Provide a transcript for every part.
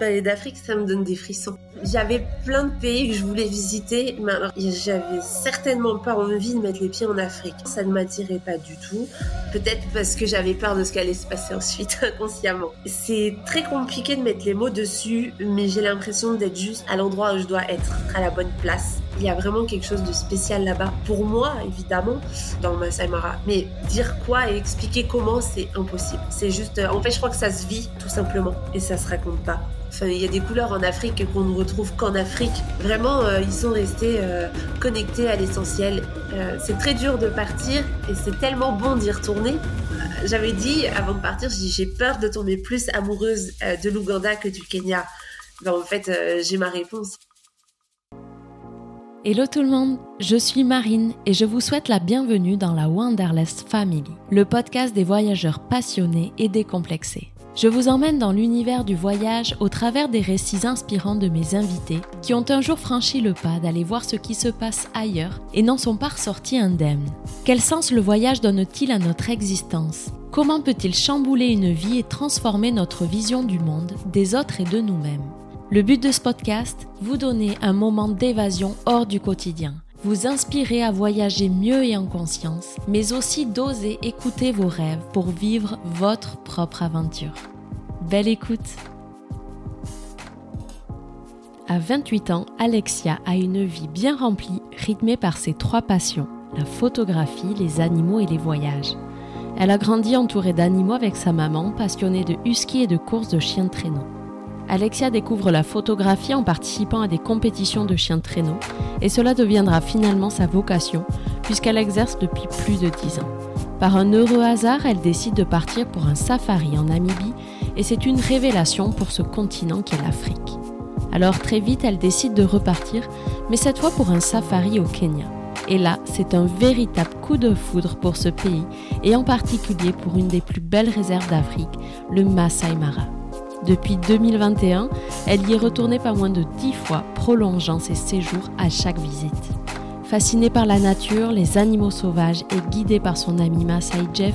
Parler d'Afrique, ça me donne des frissons. J'avais plein de pays que je voulais visiter, mais alors j'avais certainement pas envie de mettre les pieds en Afrique. Ça ne m'attirait pas du tout. Peut-être parce que j'avais peur de ce qu'allait se passer ensuite inconsciemment. C'est très compliqué de mettre les mots dessus, mais j'ai l'impression d'être juste à l'endroit où je dois être, à la bonne place. Il y a vraiment quelque chose de spécial là-bas. Pour moi, évidemment, dans Masai Mara. Mais dire quoi et expliquer comment, c'est impossible. C'est juste, euh, en fait, je crois que ça se vit, tout simplement. Et ça se raconte pas. Il y a des couleurs en Afrique qu'on ne retrouve qu'en Afrique. Vraiment, euh, ils sont restés euh, connectés à l'essentiel. c'est très dur de partir et c'est tellement bon d'y retourner. J'avais dit avant de partir, j'ai peur de tomber plus amoureuse de l'Ouganda que du Kenya. Ben, en fait, j'ai ma réponse. Hello tout le monde, je suis Marine et je vous souhaite la bienvenue dans la Wanderlust Family, le podcast des voyageurs passionnés et décomplexés. Je vous emmène dans l'univers du voyage au travers des récits inspirants de mes invités qui ont un jour franchi le pas d'aller voir ce qui se passe ailleurs et n'en sont pas ressortis indemnes. Quel sens le voyage donne-t-il à notre existence? Comment peut-il chambouler une vie et transformer notre vision du monde, des autres et de nous-mêmes? Le but de ce podcast, vous donner un moment d'évasion hors du quotidien, vous inspirer à voyager mieux et en conscience, mais aussi d'oser écouter vos rêves pour vivre votre propre aventure. Belle écoute À 28 ans, Alexia a une vie bien remplie, rythmée par ses trois passions, la photographie, les animaux et les voyages. Elle a grandi entourée d'animaux avec sa maman, passionnée de husky et de courses de chiens de traîneau. Alexia découvre la photographie en participant à des compétitions de chiens de traîneau et cela deviendra finalement sa vocation puisqu'elle exerce depuis plus de 10 ans. Par un heureux hasard, elle décide de partir pour un safari en Namibie et c'est une révélation pour ce continent qu'est l'Afrique. Alors très vite, elle décide de repartir, mais cette fois pour un safari au Kenya. Et là, c'est un véritable coup de foudre pour ce pays, et en particulier pour une des plus belles réserves d'Afrique, le Masai Mara. Depuis 2021, elle y est retournée pas moins de 10 fois, prolongeant ses séjours à chaque visite. Fascinée par la nature, les animaux sauvages et guidée par son ami Masai Jeff,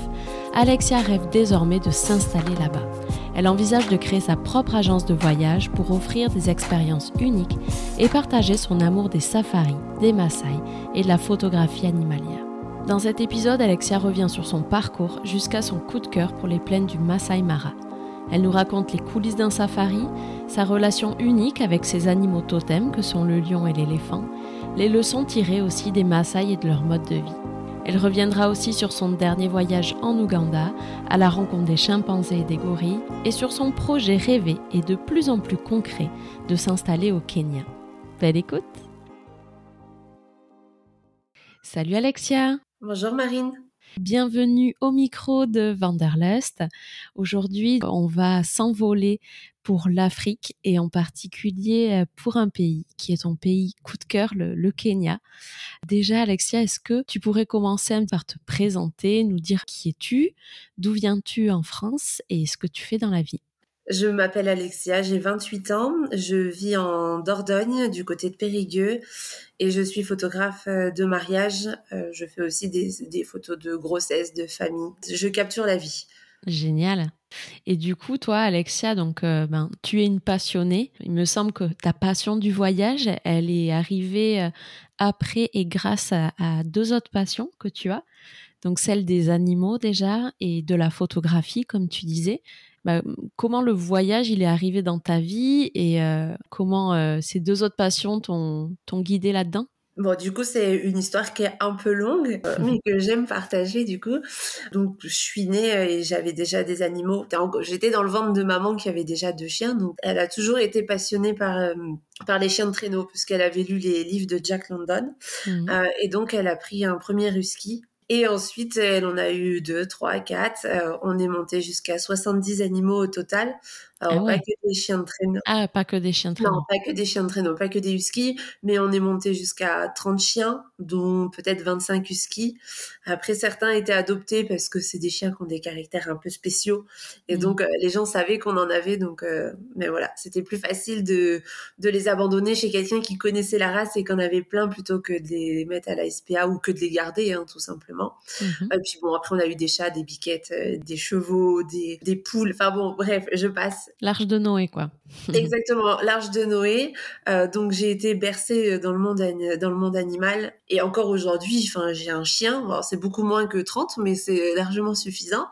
Alexia rêve désormais de s'installer là-bas. Elle envisage de créer sa propre agence de voyage pour offrir des expériences uniques et partager son amour des safaris, des Maasai et de la photographie animalière. Dans cet épisode, Alexia revient sur son parcours jusqu'à son coup de cœur pour les plaines du Masai Mara elle nous raconte les coulisses d'un safari, sa relation unique avec ses animaux totems que sont le lion et l'éléphant, les leçons tirées aussi des Maasai et de leur mode de vie. Elle reviendra aussi sur son dernier voyage en Ouganda, à la rencontre des chimpanzés et des gorilles, et sur son projet rêvé et de plus en plus concret de s'installer au Kenya. Belle écoute Salut Alexia Bonjour Marine Bienvenue au micro de Vanderlust. Aujourd'hui, on va s'envoler pour l'Afrique et en particulier euh, pour un pays qui est ton pays coup de cœur, le, Kenya. Déjà, Alexia, est-ce que tu pourrais commencer par te présenter, nous dire qui es-tu, d'où viens-tu en France et ce que tu fais dans la vie? Je m'appelle Alexia, j'ai 28 ans, je vis en Dordogne, du côté de Périgueux, et je suis photographe euh, de mariage. Euh, je fais aussi des, photos de grossesse, de famille. Je capture la vie. Génial. Et du coup, toi, Alexia, donc, euh, ben, tu es une passionnée. Il me semble que ta passion du voyage, elle est arrivée après et grâce à, deux autres passions que tu as. Donc, celle des animaux déjà et de la photographie, comme tu disais. Bah, comment le voyage il est arrivé dans ta vie et euh, comment euh, ces deux autres passions t'ont guidé là-dedans? Bon, du coup, c'est une histoire qui est un peu longue, euh, mais que j'aime partager, du coup. Donc, je suis née et j'avais déjà des animaux. J'étais dans le ventre de maman qui avait déjà deux chiens. Donc, elle a toujours été passionnée par, par les chiens de traîneau, puisqu'elle avait lu les livres de Jack London. Mmh. et donc, elle a pris un premier husky et ensuite, elle en a eu deux, trois, quatre. Euh, on est monté jusqu'à 70 animaux au total. Alors, ah pas que des chiens de traîneau. Ah, pas que des chiens de traîneau. Non, pas que des chiens de traîneau, pas que des huskies, mais on est monté jusqu'à 30 chiens, dont peut-être 25 huskies. Après, certains étaient adoptés parce que c'est des chiens qui ont des caractères un peu spéciaux. Et mmh. donc, euh, les gens savaient qu'on en avait. Donc, euh, mais voilà, c'était plus facile de, de les abandonner chez quelqu'un qui connaissait la race et qu'on avait plein plutôt que de les mettre à la SPA ou que de les garder, hein, tout simplement. Mmh. Et puis bon, après, on a eu des chats, des biquettes, euh, des chevaux, des, des poules. Enfin bon, bref, je passe. L'arche de Noé, quoi. Exactement, l'arche de Noé. Euh, donc j'ai été bercée dans le monde dans le monde animal et encore aujourd'hui, j'ai un chien. c'est beaucoup moins que 30, mais c'est largement suffisant.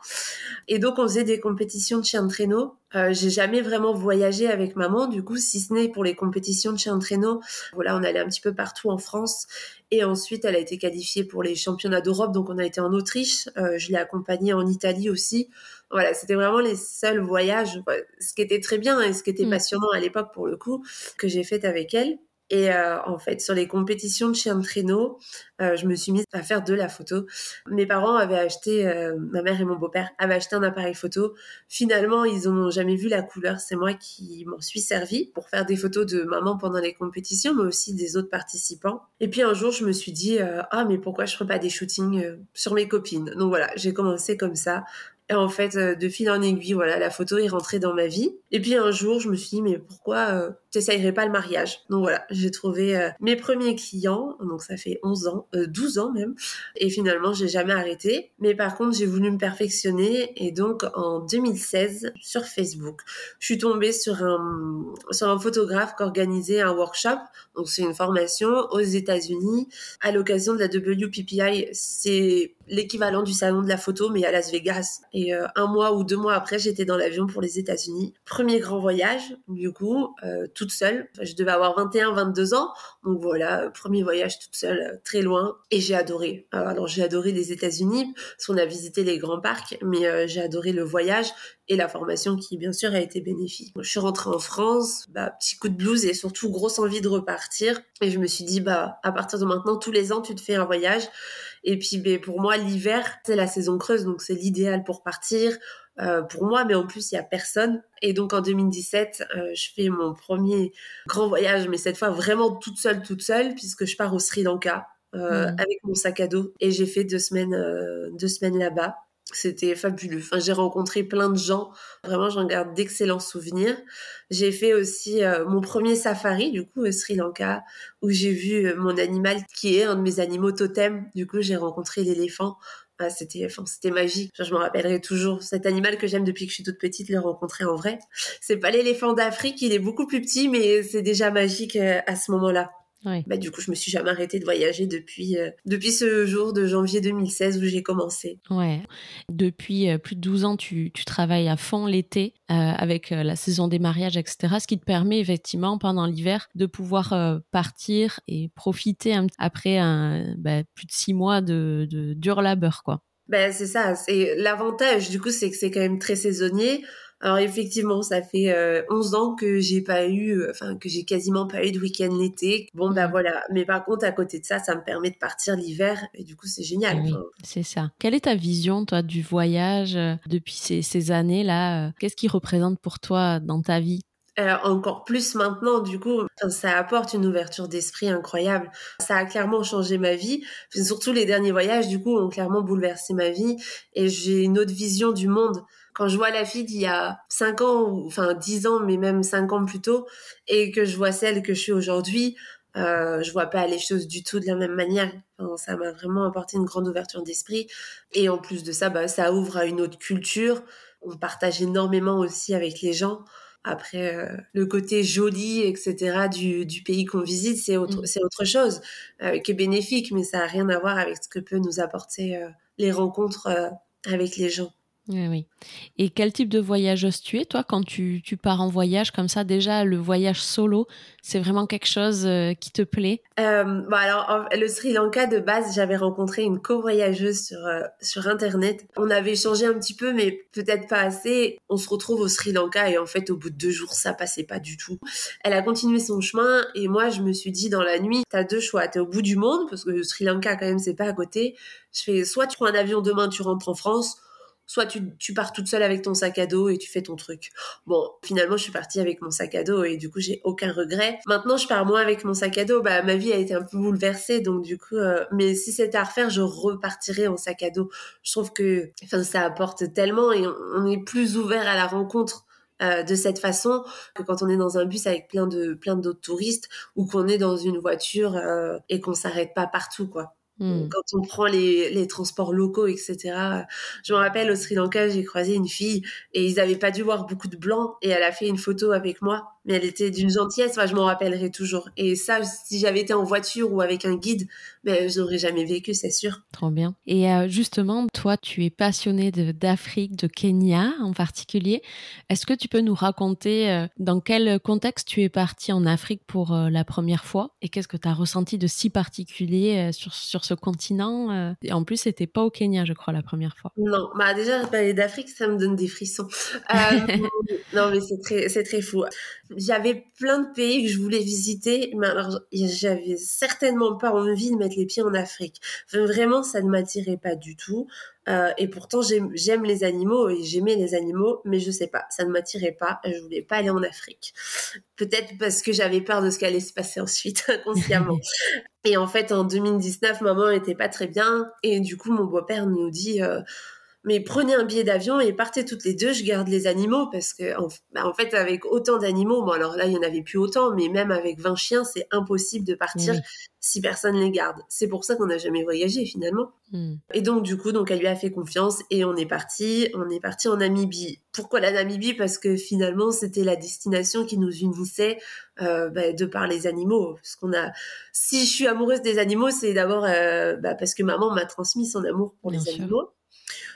Et donc on faisait des compétitions de chiens de traîneau. Euh, j'ai jamais vraiment voyagé avec maman, du coup, si ce n'est pour les compétitions de chiens de traîneau. Voilà, on allait un petit peu partout en France. Et ensuite, elle a été qualifiée pour les championnats d'Europe, donc on a été en Autriche. Euh, je l'ai accompagnée en Italie aussi. Voilà, c'était vraiment les seuls voyages, ce qui était très bien et ce qui était mm. passionnant à l'époque pour le coup, que j'ai fait avec elle. Et euh, en fait, sur les compétitions de chiens de traîneau, euh, je me suis mise à faire de la photo. Mes parents avaient acheté, euh, ma mère et mon beau-père avaient acheté un appareil photo. Finalement, ils n'ont jamais vu la couleur. C'est moi qui m'en suis servi pour faire des photos de maman pendant les compétitions, mais aussi des autres participants. Et puis un jour, je me suis dit, ah mais pourquoi je ferais pas des shootings sur mes copines? Donc voilà, j'ai commencé comme ça et en fait, euh, de fil en aiguille, voilà, la photo est rentrée dans ma vie. Et puis un jour, je me suis dit, mais pourquoi euh, t'essayerais pas le mariage? Donc voilà, j'ai trouvé euh, mes premiers clients, donc ça fait 11 ans, 12 ans même. Et finalement, j'ai jamais arrêté. Mais par contre, j'ai voulu me perfectionner. Et donc, en 2016, sur Facebook, je suis tombée sur un, sur un photographe qui organisait un workshop. Donc c'est une formation aux États-Unis à l'occasion de la WPPI. C'est l'équivalent du salon de la photo, mais à Las Vegas. Et euh, un mois ou deux mois après, j'étais dans l'avion pour les États-Unis. Premier grand voyage, du coup, euh, toute seule. je devais avoir 21, 22 ans. Donc voilà, premier voyage toute seule, euh, très loin. Et j'ai adoré. Alors j'ai adoré les États-Unis, parce qu'on a visité les grands parcs, mais j'ai adoré le voyage et la formation qui, bien sûr, a été bénéfique. Je suis rentrée en France, bah, petit coup de blues et surtout grosse envie de repartir. Et je me suis dit, bah, à partir de maintenant, tous les ans, tu te fais un voyage. Et puis, ben, pour moi, l'hiver, c'est la saison creuse, donc c'est l'idéal pour partir. Euh, pour moi, mais en plus, il y a personne. Et donc, en 2017, euh, je fais mon premier grand voyage, mais cette fois vraiment toute seule, toute seule, puisque je pars au Sri Lanka. Euh, mmh. avec mon sac à dos et j'ai fait deux semaines deux semaines là-bas c'était fabuleux. Enfin, j'ai rencontré plein de gens. Vraiment, j'en garde d'excellents souvenirs. J'ai fait aussi euh, mon premier safari, du coup, au Sri Lanka, où j'ai vu euh, mon animal qui est un de mes animaux totems. Du coup, j'ai rencontré l'éléphant. Ah, c'était, enfin, c'était magique. je me rappellerai toujours cet animal que j'aime depuis que je suis toute petite, le rencontrer en vrai. C'est pas l'éléphant d'Afrique, il est beaucoup plus petit, mais c'est déjà magique euh, à ce moment-là. Bah, du coup, je me suis jamais arrêtée de voyager depuis, euh, depuis ce jour de janvier 2016 où j'ai commencé. Ouais. Depuis euh, plus de 12 ans, tu, tu travailles à fond l'été euh, avec la saison des mariages, etc. Ce qui te permet effectivement pendant l'hiver de pouvoir partir et profiter après un, bah, plus de six mois de, de dur labeur, quoi. Ben, c'est ça. C'est l'avantage, du coup, c'est que c'est quand même très saisonnier. Alors effectivement, ça fait euh, 11 ans que j'ai pas eu, euh, enfin que j'ai quasiment pas eu de week-end l'été. Bon ben voilà. Mais par contre, à côté de ça, ça me permet de partir l'hiver et du coup c'est génial. Oui, c'est ça. Quelle est ta vision toi du voyage euh, depuis ces, ces années là euh, Qu'est-ce qui représente pour toi dans ta vie? Encore plus maintenant, du coup, ça apporte une ouverture d'esprit incroyable. Ça a clairement changé ma vie. surtout les derniers voyages, du coup, ont clairement bouleversé ma vie et j'ai une autre vision du monde quand je vois la fille d'il y a 5 ans, ou, enfin 10 ans, mais même 5 ans plus tôt, et que je vois celle que je suis aujourd'hui, euh, je vois pas les choses du tout de la même manière. ça m'a vraiment apporté une grande ouverture d'esprit. Et en plus de ça, bah, ça ouvre à une autre culture. On partage énormément aussi avec les gens. Après, euh, le côté joli, etc., du, du pays qu'on visite, c'est autre, mm. c'est autre chose euh, qui est bénéfique, mais ça n'a rien à voir avec ce que peut nous apporter euh, les rencontres euh, avec les gens. Oui, oui. Et quel type de voyageuse tu es, toi, quand tu, tu pars en voyage comme ça? Déjà, le voyage solo, c'est vraiment quelque chose euh, qui te plaît? Euh, bon alors, le Sri Lanka, de base, j'avais rencontré une co-voyageuse sur, euh, sur Internet. On avait échangé un petit peu, mais peut-être pas assez. On se retrouve au Sri Lanka et en fait, au bout de deux jours, ça passait pas du tout. Elle a continué son chemin et moi, je me suis dit dans la nuit, t'as deux choix. T'es au bout du monde, parce que le Sri Lanka, quand même, c'est pas à côté. Je fais, soit tu prends un avion demain, tu rentres en France, soit tu, pars toute seule avec ton sac à dos et tu fais ton truc. Bon, finalement, je suis partie avec mon sac à dos et du coup, j'ai aucun regret. Maintenant, je pars moins avec mon sac à dos. Bah, ma vie a été un peu bouleversée, donc du coup, euh, mais si c'était à refaire, je repartirais en sac à dos. Je trouve que, enfin, ça apporte tellement et on, est plus ouvert à la rencontre. Euh, de cette façon que quand on est dans un bus avec plein de plein d'autres touristes ou qu'on est dans une voiture euh, et qu'on s'arrête pas partout quoi. Hmm. Quand on prend les, les, transports locaux, etc. Je me rappelle au Sri Lanka, j'ai croisé une fille et ils n'avaient pas dû voir beaucoup de blancs et elle a fait une photo avec moi. Mais elle était d'une gentillesse, enfin, je m'en rappellerai toujours. Et ça, si j'avais été en voiture ou avec un guide, ben, je n'aurais jamais vécu, c'est sûr. Trop bien. Et euh, justement, toi, tu es passionné d'Afrique, de, Kenya en particulier. Est-ce que tu peux nous raconter euh, dans quel contexte tu es parti en Afrique pour euh, la première fois et qu'est-ce que tu as ressenti de si particulier sur, sur ce continent Et en plus, c'était pas au Kenya, je crois, la première fois. Non, bah déjà, parler d'Afrique, ça me donne des frissons. Non, mais c'est très, c'est très fou. J'avais plein de pays que je voulais visiter, mais alors j'avais certainement pas envie de mettre les pieds en Afrique. vraiment, ça ne m'attirait pas du tout. Euh, et pourtant, j'aime les animaux et j'aimais les animaux, mais je sais pas, ça ne m'attirait pas. Je voulais pas aller en Afrique. Peut-être parce que j'avais peur de ce qui allait se passer ensuite, inconsciemment. et en fait, en 2019, maman était pas très bien. Et du coup, mon beau-père nous dit, euh, mais prenez un billet d'avion et partez toutes les deux, je garde les animaux parce que en, bah, fait avec autant d'animaux, bon alors là il y en avait plus autant, mais même avec 20 chiens c'est impossible de partir si personne les garde. C'est pour ça qu'on n'a jamais voyagé finalement. Hmm. Et donc du coup donc elle lui a fait confiance et on est parti, on est parti en Namibie. Pourquoi la Namibie? Parce que finalement c'était la destination qui nous unissait euh, bah, de par les animaux. Parce qu'on a, si je suis amoureuse des animaux, c'est d'abord euh, bah, parce que maman m'a transmis son amour pour les animaux.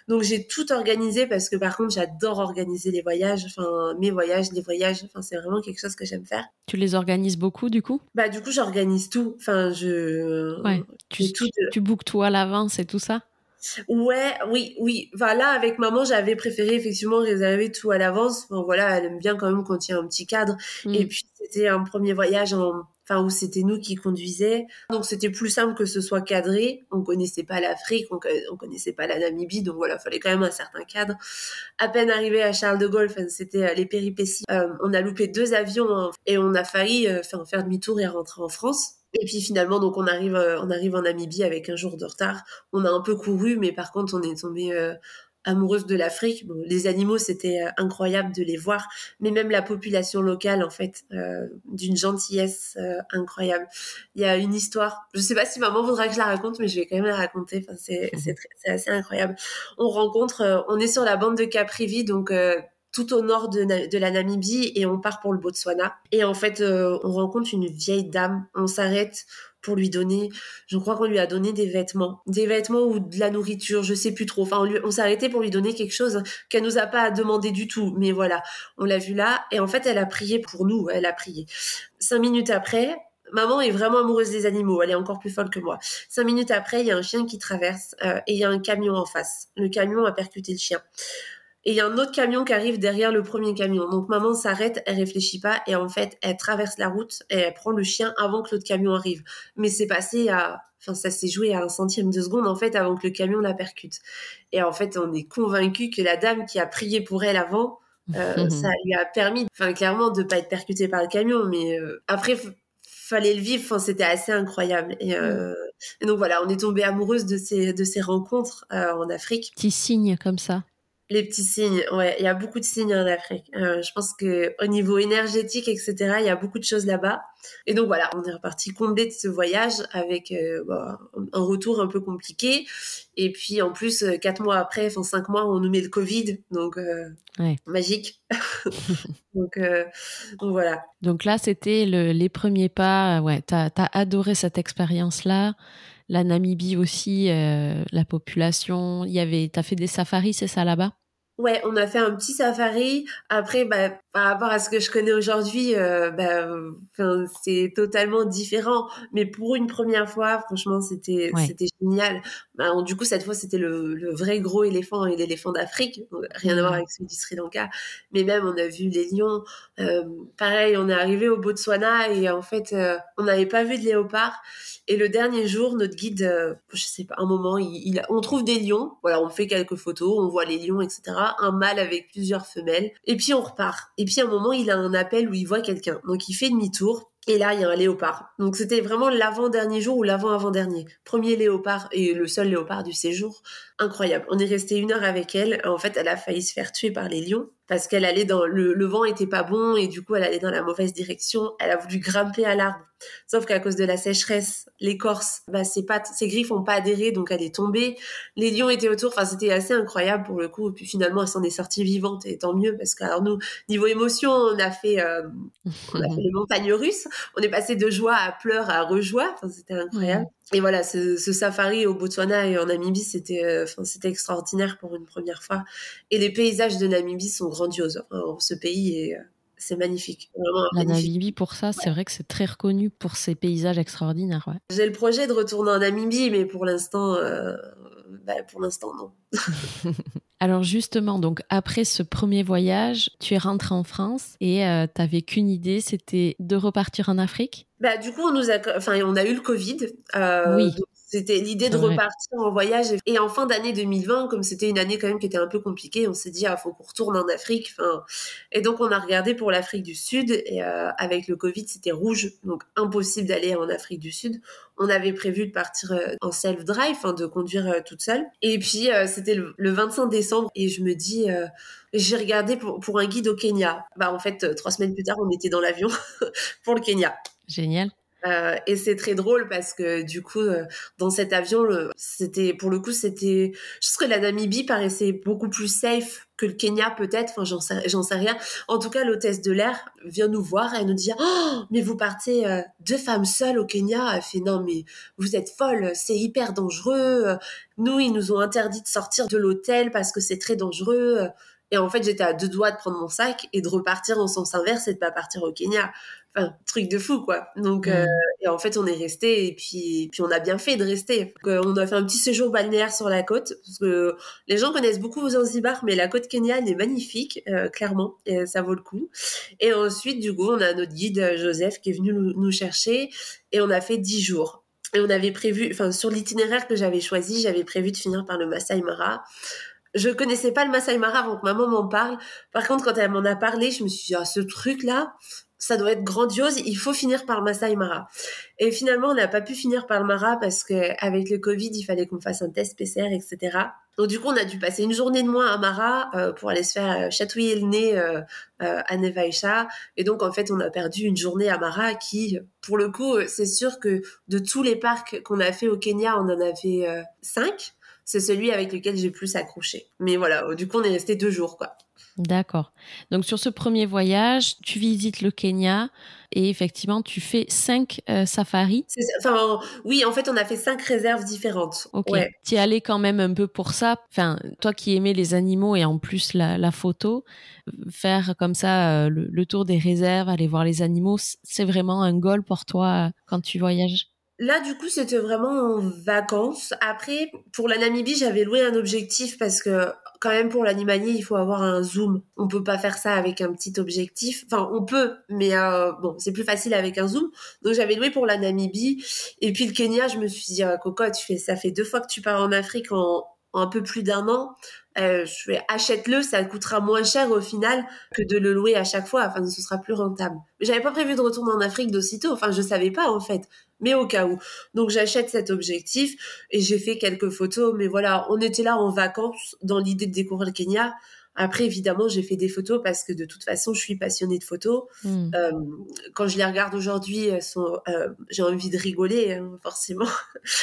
Donc j'ai tout organisé parce que par contre j'adore organiser les voyages, enfin mes voyages, les voyages, enfin c'est vraiment quelque chose que j'aime faire. Tu les organises beaucoup du coup? Bah du coup j'organise tout, enfin je. Ouais. Tu, tout tu bookes tout à l'avance et tout ça? Ouais, oui, oui. Voilà, avec maman, j'avais préféré effectivement réserver tout à l'avance. Enfin, voilà, elle aime bien quand même quand il y a un petit cadre. Mm. Et puis, c'était un premier voyage en, enfin où c'était nous qui conduisait. Donc c'était plus simple que ce soit cadré. On connaissait pas l'Afrique, on, connaissait pas la Namibie, donc voilà, fallait quand même un certain cadre. À peine arrivé à Charles de Gaulle, c'était euh, les péripéties. Euh, on a loupé deux avions hein, et on a failli euh, faire, demi-tour et rentrer en France. Et puis finalement, donc on arrive, on arrive en Namibie avec un jour de retard. On a un peu couru, mais par contre, on est tombé amoureuse de l'Afrique. les animaux, c'était euh, incroyable de les voir, mais même la population locale, en fait, euh, d'une gentillesse euh, incroyable. Il y a une histoire, je sais pas si maman voudra que je la raconte, mais je vais quand même la raconter. Enfin, c'est, c'est, assez incroyable. On rencontre, on est sur la bande de Caprivi, donc tout au nord de, de, la Namibie et on part pour le Botswana. Et en fait, on rencontre une vieille dame. On s'arrête, pour lui donner, je crois qu'on lui a donné des vêtements, des vêtements ou de la nourriture, je sais plus trop. Enfin, on, s'est arrêté pour lui donner quelque chose qu'elle nous a pas demandé du tout. Mais voilà, on l'a vu là. Et en fait, elle a prié pour nous. Elle a prié. Cinq minutes après, Maman est vraiment amoureuse des animaux, elle est encore plus folle que moi. Cinq minutes après, il y a un chien qui traverse euh, et il y a un camion en face. Le camion a percuté le chien. Et il y a un autre camion qui arrive derrière le premier camion. Donc maman s'arrête, elle réfléchit pas et en fait elle traverse la route et elle prend le chien avant que l'autre camion arrive. Mais c'est passé à, enfin ça s'est joué à un centième de seconde en fait avant que le camion la percute. Et en fait on est convaincu que la dame qui a prié pour elle avant, euh, ça lui a permis, enfin clairement de pas être percutée par le camion. Mais euh, après fallait le vivre. Enfin, c'était assez incroyable. Et, euh, et, donc voilà, on est tombé amoureuse de ces de ces rencontres en Afrique. Petit signe comme ça. Les petits signes, ouais, il y a beaucoup de signes en Afrique. Euh, je pense que au niveau énergétique, etc., il y a beaucoup de choses là-bas. Et donc voilà, on est reparti comblé de ce voyage avec euh, bah, un retour un peu compliqué. Et puis en plus, euh, quatre mois après, enfin cinq mois, on nous met le Covid, donc magique. donc, donc, voilà. Donc là, c'était le, les premiers pas. Ouais, t'as as adoré cette expérience-là la Namibie aussi, euh, la population. Il y avait, t'as fait des safaris, c'est ça là-bas? Ouais, on a fait un petit safari. Après, bah, par rapport à ce que je connais aujourd'hui, euh, bah, c'est totalement différent. Mais pour une première fois, franchement, c'était c'était génial. Bah, du coup, cette fois, c'était le, le, vrai gros éléphant et l'éléphant d'Afrique. Rien à voir mmh. avec celui du Sri Lanka. Mais même, on a vu les lions. Euh, pareil, on est arrivé au Botswana et en fait, euh, on n'avait pas vu de léopard. Et le dernier jour, notre guide, euh, je sais pas, un moment, il, on trouve des lions. Voilà, on fait quelques photos, on voit les lions, etc. Un mâle avec plusieurs femelles. Et puis on repart. Et puis à un moment, il a un appel où il voit quelqu'un. Donc il fait demi-tour. Et là, il y a un léopard. Donc c'était vraiment l'avant-dernier jour ou l'avant-avant-dernier. Premier léopard et le seul léopard du séjour. Incroyable. On est resté une heure avec elle. En fait, elle a failli se faire tuer par les lions. parce qu'elle allait dans le, le vent était pas bon et du coup elle allait dans la mauvaise direction. Elle a voulu grimper à l'arbre, sauf qu'à cause de la sécheresse, l'écorce, bah ses pattes, ses griffes ont pas adhéré, donc elle est tombée. Les lions étaient autour, enfin c'était assez incroyable pour le coup. Et puis finalement elle s'en est sortie vivante et tant mieux parce que alors nous niveau émotion on a fait, euh, on a fait les montagnes russes, on est passé de joie à pleurs à rejoie, enfin c'était incroyable. Et voilà, ce, ce, safari au Botswana et en Namibie, c'était, euh, c'était extraordinaire pour une première fois. Et les paysages de Namibie sont grandioses. Enfin, ce pays est, euh, c'est magnifique. Vraiment la Namibie, pour ça, c'est vrai que c'est très reconnu pour ses paysages extraordinaires. Ouais. J'ai le projet de retourner en Namibie, mais pour l'instant, euh, bah, pour l'instant, non. Alors justement, donc après ce premier voyage, tu es rentré en France et euh, tu n'avais qu'une idée, c'était de repartir en Afrique? Bah, du coup, on nous a, enfin, on a eu le Covid. Euh, oui. C'était l'idée de repartir en voyage. Et en fin d'année 2020, comme c'était une année quand même qui était un peu compliquée, on s'est dit, ah, faut qu'on retourne en Afrique. Enfin, et donc, on a regardé pour l'Afrique du Sud. Et euh, avec le Covid, c'était rouge. Donc, impossible d'aller en Afrique du Sud. On avait prévu de partir euh, en self-drive, de conduire euh, toute seule. Et puis, c'était le, le, 25 décembre. Et je me dis, j'ai regardé pour, pour un guide au Kenya. Bah, en fait, trois semaines plus tard, on était dans l'avion pour le Kenya. Génial. Euh, et c'est très drôle parce que du coup, euh, dans cet avion, c'était pour le coup, c'était, je trouve que la Namibie paraissait beaucoup plus safe que le Kenya peut-être. Enfin, j'en sais, j'en sais rien. En tout cas, l'hôtesse de l'air vient nous voir et nous dit oh, mais vous partez euh, deux femmes seules au Kenya. Elle fait non mais vous êtes folle, c'est hyper dangereux. Nous, ils nous ont interdit de sortir de l'hôtel parce que c'est très dangereux. Et en fait, j'étais à deux doigts de prendre mon sac et de repartir en sens inverse et de pas partir au Kenya. Enfin, truc de fou, quoi. Donc, euh, et en fait, on est resté et puis, puis on a bien fait de rester. Donc, euh, on a fait un petit séjour balnéaire sur la côte parce que les gens connaissent beaucoup Zanzibar, mais la côte kenyane est magnifique, euh, clairement, et ça vaut le coup. Et ensuite, du coup, on a notre guide Joseph qui est venu nous, nous chercher et on a fait dix jours. Et on avait prévu, enfin, sur l'itinéraire que j'avais choisi, j'avais prévu de finir par le Masai Mara je connaissais pas le Masai Mara avant que maman m'en parle. Par contre, quand elle m'en a parlé, je me suis dit, ah, ce truc-là, ça doit être grandiose, il faut finir par le Masai Mara. Et finalement, on n'a pas pu finir par le Mara parce que avec le Covid, il fallait qu'on fasse un test PCR, etc. Donc du coup, on a dû passer une journée de moins à Mara euh, pour aller se faire euh, chatouiller le nez euh, à Nevaisha. Et donc, en fait, on a perdu une journée à Mara qui, pour le coup, c'est sûr que de tous les parcs qu'on a fait au Kenya, on en avait cinq c'est celui avec lequel j'ai plus accroché. Mais voilà, du coup, on est resté deux jours, quoi. D'accord. Donc sur ce premier voyage, tu visites le Kenya et effectivement tu fais cinq euh, safaris. Enfin oui, en fait on a fait cinq réserves différentes. Ok. Tu es allé quand même un peu pour ça. Enfin toi qui aimais les animaux et en plus la, photo, faire comme ça euh, le, tour des réserves, aller voir les animaux, c'est vraiment un goal pour toi euh, quand tu voyages? Là, du coup, c'était vraiment en vacances. Après, pour la Namibie, j'avais loué un objectif parce que, quand même, pour l'animalier, il faut avoir un zoom. On peut pas faire ça avec un petit objectif. Enfin, on peut, mais euh, bon, c'est plus facile avec un zoom. Donc, j'avais loué pour la Namibie. Et puis, le Kenya, je me suis dit, ah, Coco, tu fais, ça fait deux fois que tu pars en Afrique en un peu plus d'un an. Euh, je fais achète-le, ça coûtera moins cher au final que de le louer à chaque fois. Enfin, ce sera plus rentable. Mais j'avais pas prévu de retourner en Afrique d'aussitôt. Enfin, je savais pas en fait, mais au cas où. Donc j'achète cet objectif et j'ai fait quelques photos. Mais voilà, on était là en vacances dans l'idée de découvrir le Kenya. Après, évidemment, j'ai fait des photos parce que de toute façon, je suis passionnée de photos. Hmm. Euh, quand je les regarde aujourd'hui, euh, j'ai envie de rigoler, hein, forcément.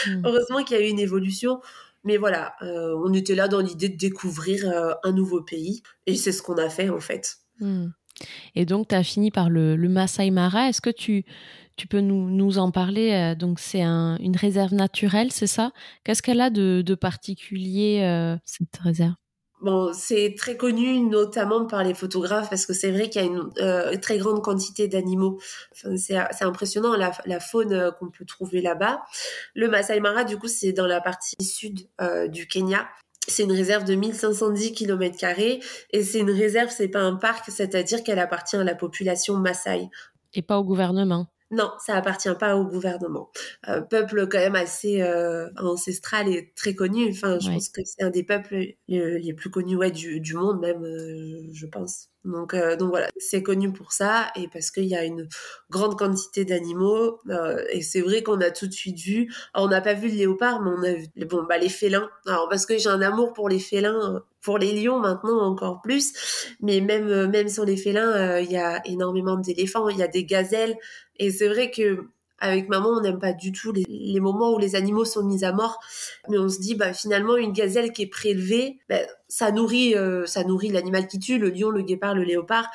Hmm. Heureusement qu'il y a eu une évolution. Mais voilà, euh, on était là dans l'idée de découvrir euh, un nouveau pays. Et c'est ce qu'on a fait en fait. Hmm. Et donc, tu as fini par le, le Mara. Est-ce que tu, peux nous, en parler euh, Donc, c'est un, une réserve naturelle, c'est ça? Qu'est-ce qu'elle a de particulier, cette réserve? Bon, c'est très connu notamment par les photographes parce que c'est vrai qu'il y a une euh, très grande quantité d'animaux. Enfin, c'est impressionnant la, la faune euh, qu'on peut trouver là-bas. Le Masai Mara, du coup, c'est dans la partie sud euh, du Kenya. C'est une réserve de 1510 km et c'est une réserve, c'est pas un parc, c'est-à-dire qu'elle appartient à la population Maasai. Et pas au gouvernement. Non, ça appartient pas au gouvernement. Euh, peuple quand même assez euh, ancestral et très connu. Enfin, je pense que c'est un des peuples les, plus connus ouais, du, du, monde même, euh, je pense. Donc, euh, donc voilà, c'est connu pour ça et parce qu'il y a une grande quantité d'animaux. Euh, et c'est vrai qu'on a tout de suite vu. Alors, on n'a pas vu le léopard, mais on a vu bon, bah, les félins. Alors parce que j'ai un amour pour les félins, pour les lions maintenant encore plus. Mais même même sur les félins, il y a énormément d'éléphants, il y a des gazelles. Et c'est vrai que avec maman, on n'aime pas du tout les, moments où les animaux sont mis à mort, mais on se dit bah finalement une gazelle qui est prélevée, bah, ça nourrit euh, ça nourrit l'animal qui tue, le lion, le guépard, le léopard.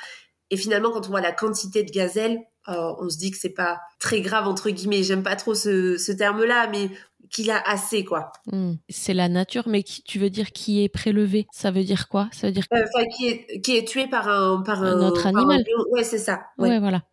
Et finalement, quand on voit la quantité de gazelles, euh, on se dit que c'est pas très grave entre guillemets. J'aime pas trop ce, terme-là, mais qu'il a assez quoi. Hmm. C'est la nature, mais qui, tu veux dire qui est prélevé? Ça veut dire quoi? Ça veut dire euh, qui est qui est tué par un par un, autre animal. ouais, c'est ça. ouais voilà.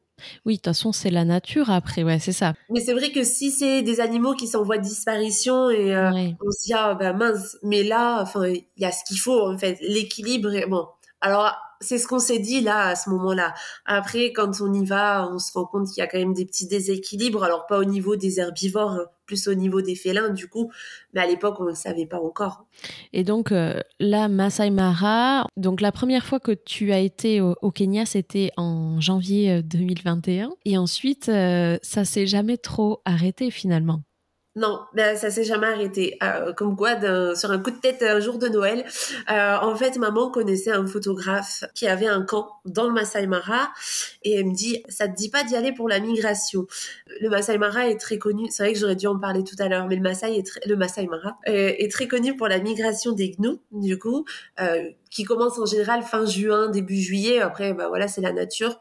Oui, de toute façon, c'est la nature après, ouais, c'est ça. Mais c'est vrai que si c'est des animaux qui sont en voie de disparition et euh, on se dit ah bah mince, mais là, enfin, il y a ce qu'il faut en fait, l'équilibre. Bon, alors c'est ce qu'on s'est dit là à ce moment-là. Après, quand on y va, on se rend compte qu'il y a quand même des petits déséquilibres. Alors pas au niveau des herbivores, hein, plus au niveau des félins du coup. Mais à l'époque, on ne le savait pas encore. Et donc euh, là, Masai Mara. Donc la première fois que tu as été au, Kenya, c'était en janvier 2021. Euh, Et ensuite, euh, ça s'est jamais trop arrêté finalement. Non, ben, ça s'est jamais arrêté. Euh, comme quoi, sur un coup de tête un jour de Noël, euh, en fait, maman connaissait un photographe qui avait un camp dans le Masai Mara et elle me dit, ça te dit pas d'y aller pour la migration? Le Masai Mara est très connu. C'est vrai que j'aurais dû en parler tout à l'heure, mais le Masai est le Masai Mara est, très connu pour la migration des gnous, du coup, euh, qui commence en général fin juin, début juillet. Après, bah voilà, c'est la nature.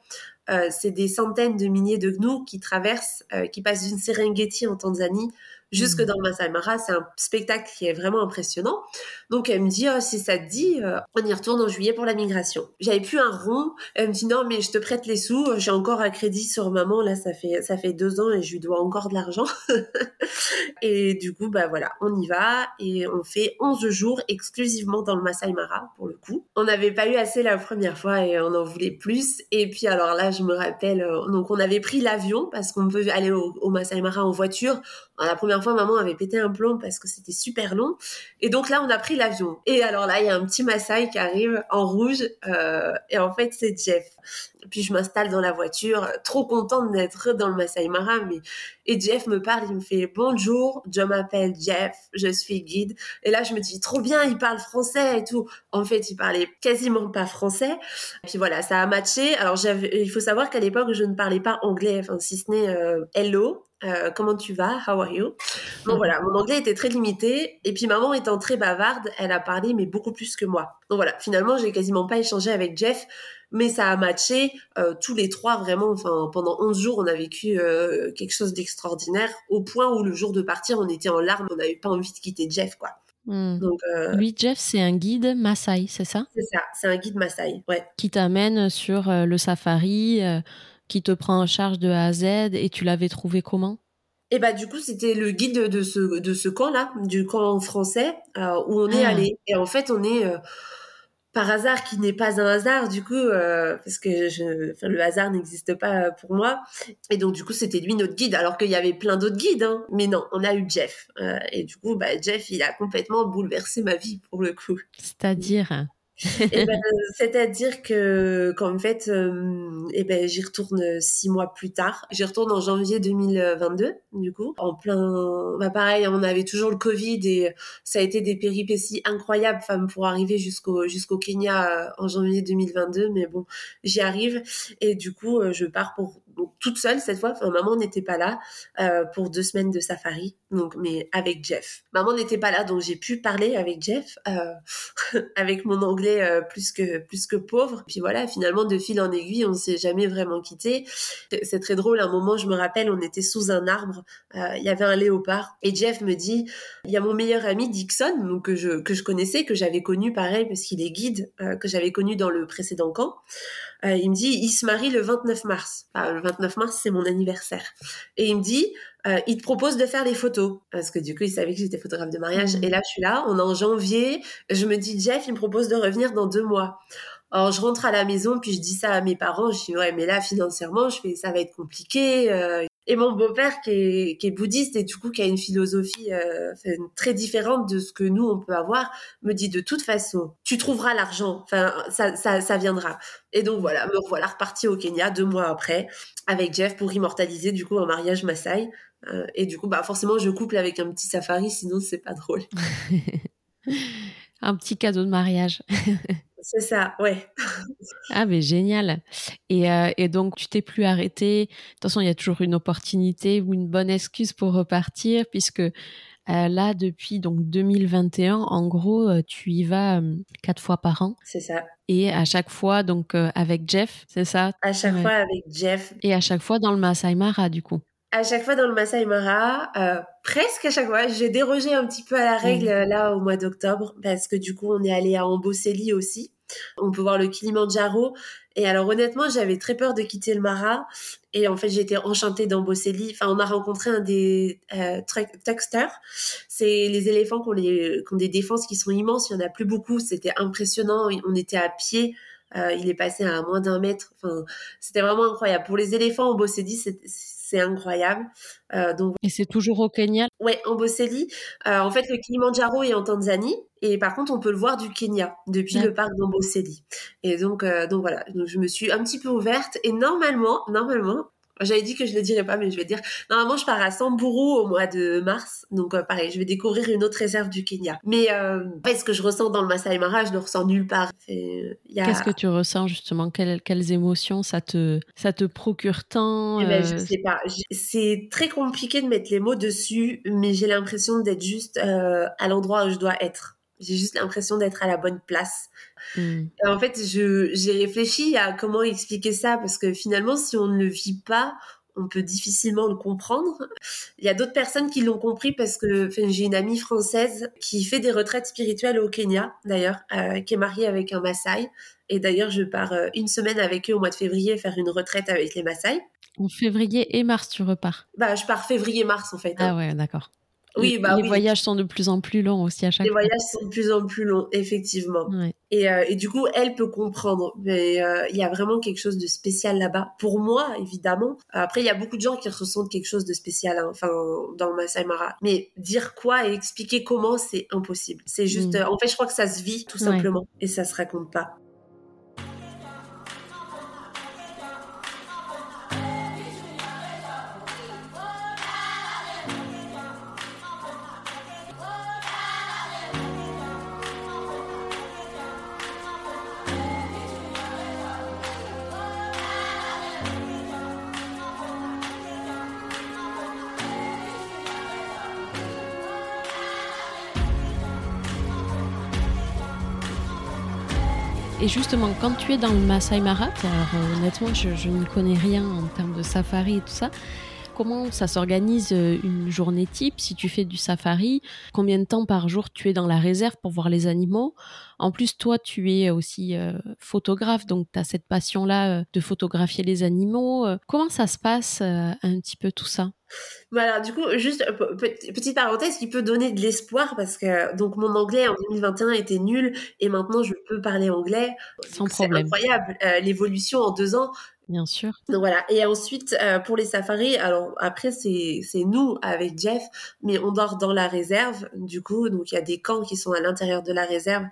c'est des centaines de milliers de gnous qui traversent, qui passent d'une Serengeti en Tanzanie jusque mm. dans Masai Mara. C'est un spectacle qui est vraiment impressionnant. Donc elle me dit, oh, si ça te dit, euh, on y retourne en juillet pour la migration. J'avais plus un rond. Elle me dit, non, mais je te prête les sous. J'ai encore un crédit sur maman. Là, ça fait, ça fait deux ans et je lui dois encore de l'argent. et du coup, bah voilà, on y va et on fait 11 jours exclusivement dans le Masai Mara pour le coup. On n'avait pas eu assez la première fois et on en voulait plus. Et puis alors là, je me rappelle, euh, donc on avait pris l'avion parce qu'on peut aller au, au Masai Mara en voiture. La première fois, maman avait pété un plomb parce que c'était super long. Et donc là, on a pris l'avion. Et alors là, il y a un petit Maasai qui arrive en rouge. Euh, et en fait, c'est Jeff. Puis je m'installe dans la voiture, trop contente d'être dans le Masai Mara. Mais... Et Jeff me parle, il me fait bonjour, je m'appelle Jeff, je suis guide. Et là, je me dis trop bien, il parle français et tout. En fait, il parlait quasiment pas français. Et puis voilà, ça a matché. Alors, il faut savoir qu'à l'époque, je ne parlais pas anglais, enfin, si ce n'est euh, hello. Euh, comment tu vas? How are you? Donc voilà, mon anglais était très limité. Et puis maman étant très bavarde, elle a parlé, mais beaucoup plus que moi. Donc voilà, finalement, j'ai quasiment pas échangé avec Jeff, mais ça a matché. Euh, tous les trois, vraiment, enfin, pendant 11 jours, on a vécu euh, quelque chose d'extraordinaire, au point où le jour de partir, on était en larmes, on n'avait pas envie de quitter Jeff, quoi. Donc, Lui, Jeff, c'est un guide Maasai, c'est ça? C'est ça, c'est un guide Maasai, ouais. Qui t'amène sur le safari qui te prend en charge de A à Z et tu l'avais trouvé comment? Et bah du coup c'était le guide de ce de ce camp là, du camp français euh, où on est ah. allé. Et en fait on est euh, par hasard qui n'est pas un hasard du coup euh, parce que je, enfin, le hasard n'existe pas pour moi. Et donc du coup c'était lui notre guide alors qu'il y avait plein d'autres guides. Hein. Mais non on a eu Jeff et du coup bah Jeff il a complètement bouleversé ma vie pour le coup. C'est-à-dire? Eh ben, C'est-à-dire que qu'en fait, euh, eh ben, j'y retourne six mois plus tard. J'y retourne en janvier 2022, du coup. En plein... Bah, pareil, on avait toujours le Covid et ça a été des péripéties incroyables enfin, pour arriver jusqu'au jusqu'au Kenya euh, en janvier 2022. Mais bon, j'y arrive. Et du coup, euh, je pars pour donc toute seule cette fois. Enfin, maman n'était pas là euh, pour deux semaines de safari, donc mais avec Jeff. Maman n'était pas là, donc j'ai pu parler avec Jeff, euh, avec mon anglais euh, plus que plus que pauvre. Puis voilà, finalement de fil en aiguille, on s'est jamais vraiment quitté. C'est très drôle. un moment, je me rappelle, on était sous un arbre, il y avait un léopard, et Jeff me dit, il y a mon meilleur ami Dixon, donc que je que je connaissais, que j'avais connu pareil parce qu'il est guide, que j'avais connu dans le précédent camp. Euh, il me dit, il se marie le 29 mars. le 29 mars, c'est mon anniversaire. Et il me dit, euh, il te propose de faire les photos. Parce que du coup, il savait que j'étais photographe de mariage. Mmh. Et là, je suis là, on est en janvier. Je me dis, Jeff, il me propose de revenir dans deux mois. Alors je rentre à la maison puis je dis ça à mes parents, je dis ouais mais là financièrement je fais ça va être compliqué. Euh. Et mon beau-père qui est, qui est bouddhiste et du coup qui a une philosophie euh, très différente de ce que nous on peut avoir, me dit de toute façon tu trouveras l'argent, enfin ça, ça, ça viendra. Et donc voilà, me voilà reparti au Kenya deux mois après avec Jeff pour immortaliser du coup un mariage Maasai. Euh, et du coup bah forcément je couple avec un petit safari sinon c'est pas drôle. un petit cadeau de mariage. C'est ça, ouais. ah, mais génial. Et, euh, et donc, tu t'es plus arrêté. De toute façon, il y a toujours une opportunité ou une bonne excuse pour repartir, puisque euh, là, depuis donc 2021, en gros, euh, tu y vas quatre fois par an. C'est ça. Et à chaque fois, donc avec Jeff, c'est ça? À chaque fois avec Jeff. Et à chaque fois dans le Masai Mara, du coup à chaque fois dans le Masai Mara, euh, presque à chaque fois, j'ai dérogé un petit peu à la règle mmh. là au mois d'octobre parce que du coup on est allé à Amboseli aussi. On peut voir le Kilimandjaro. Et alors honnêtement, j'avais très peur de quitter le Mara. Et en fait, été enchantée d'Amboseli. Enfin, on a rencontré un des euh, C'est les éléphants qui ont, des défenses qui sont immenses. Il y en a plus beaucoup. C'était impressionnant. On était à pied. Euh, il est passé à moins d'un mètre. Enfin, c'était vraiment incroyable. Pour les éléphants, Amboseli, c'est c'est incroyable. Euh, donc, et c'est toujours au Kenya? Ouais, en Bossélie. Euh, en fait, le Kilimanjaro est en Tanzanie. Et par contre, on peut le voir du Kenya depuis le parc d'Amboseli. Et donc, euh, donc voilà, donc je me suis un petit peu ouverte. Et normalement, normalement, j'avais dit que je le dirais pas, mais je vais dire. Normalement, je pars à Samburu au mois de mars. Donc, euh, pareil, je vais découvrir une autre réserve du Kenya. Mais euh, ce que je ressens dans le Masai Mara, je le ressens nulle part. Qu'est-ce que tu ressens justement? Quelles, quelles, émotions ça te, ça te procure tant eh ben, Je euh, sais pas. C'est très compliqué de mettre les mots dessus, mais j'ai l'impression d'être juste euh, à l'endroit où je dois être. J'ai juste l'impression d'être à la bonne place. Hmm. En fait, j'ai réfléchi à comment expliquer ça parce que finalement, si on ne le vit pas, on peut difficilement le comprendre. Il y a d'autres personnes qui l'ont compris parce que j'ai une amie française qui fait des retraites spirituelles au Kenya, d'ailleurs, euh, qui est mariée avec un Maasai. Et d'ailleurs, je pars euh, une semaine avec eux au mois de février faire une retraite avec les Maasai. En février et mars, tu repars Bah, je pars février-mars en fait. Hein. Ah ouais, d'accord. Oui, bah les voyages sont de plus en plus longs aussi à chaque fois. Les voyages sont de plus en plus longs, effectivement. Et, euh, et, du coup, elle peut comprendre. Mais euh, il y a vraiment quelque chose de spécial là-bas. Pour moi, évidemment. Après, il y a beaucoup de gens qui ressentent quelque chose de spécial, hein, enfin, dans le Masai Mara. Mais dire quoi et expliquer comment, c'est impossible. C'est juste. Mm. Euh, en fait, je crois que ça se vit tout simplement et ça se raconte pas. Et justement, quand tu es dans le Masai Mara, alors euh, honnêtement, je, je n'y connais rien en termes de safari et tout ça. Comment ça s'organise euh, une journée type si tu fais du safari? Combien de temps par jour tu es dans la réserve pour voir les animaux? En plus, toi, tu es aussi euh, photographe, donc tu as cette passion-là de photographier les animaux. Comment ça se passe un petit peu tout ça? Voilà, du coup, juste petite parenthèse qui peut donner de l'espoir parce que donc mon anglais en 2021 était nul et maintenant je peux parler anglais. Sans problème. C'est incroyable l'évolution en deux ans. Bien sûr. Donc voilà. Et ensuite, euh, pour les safaris, alors après, c'est, nous avec Jeff, mais on dort dans la réserve, du coup. Donc il y a des camps qui sont à l'intérieur de la réserve,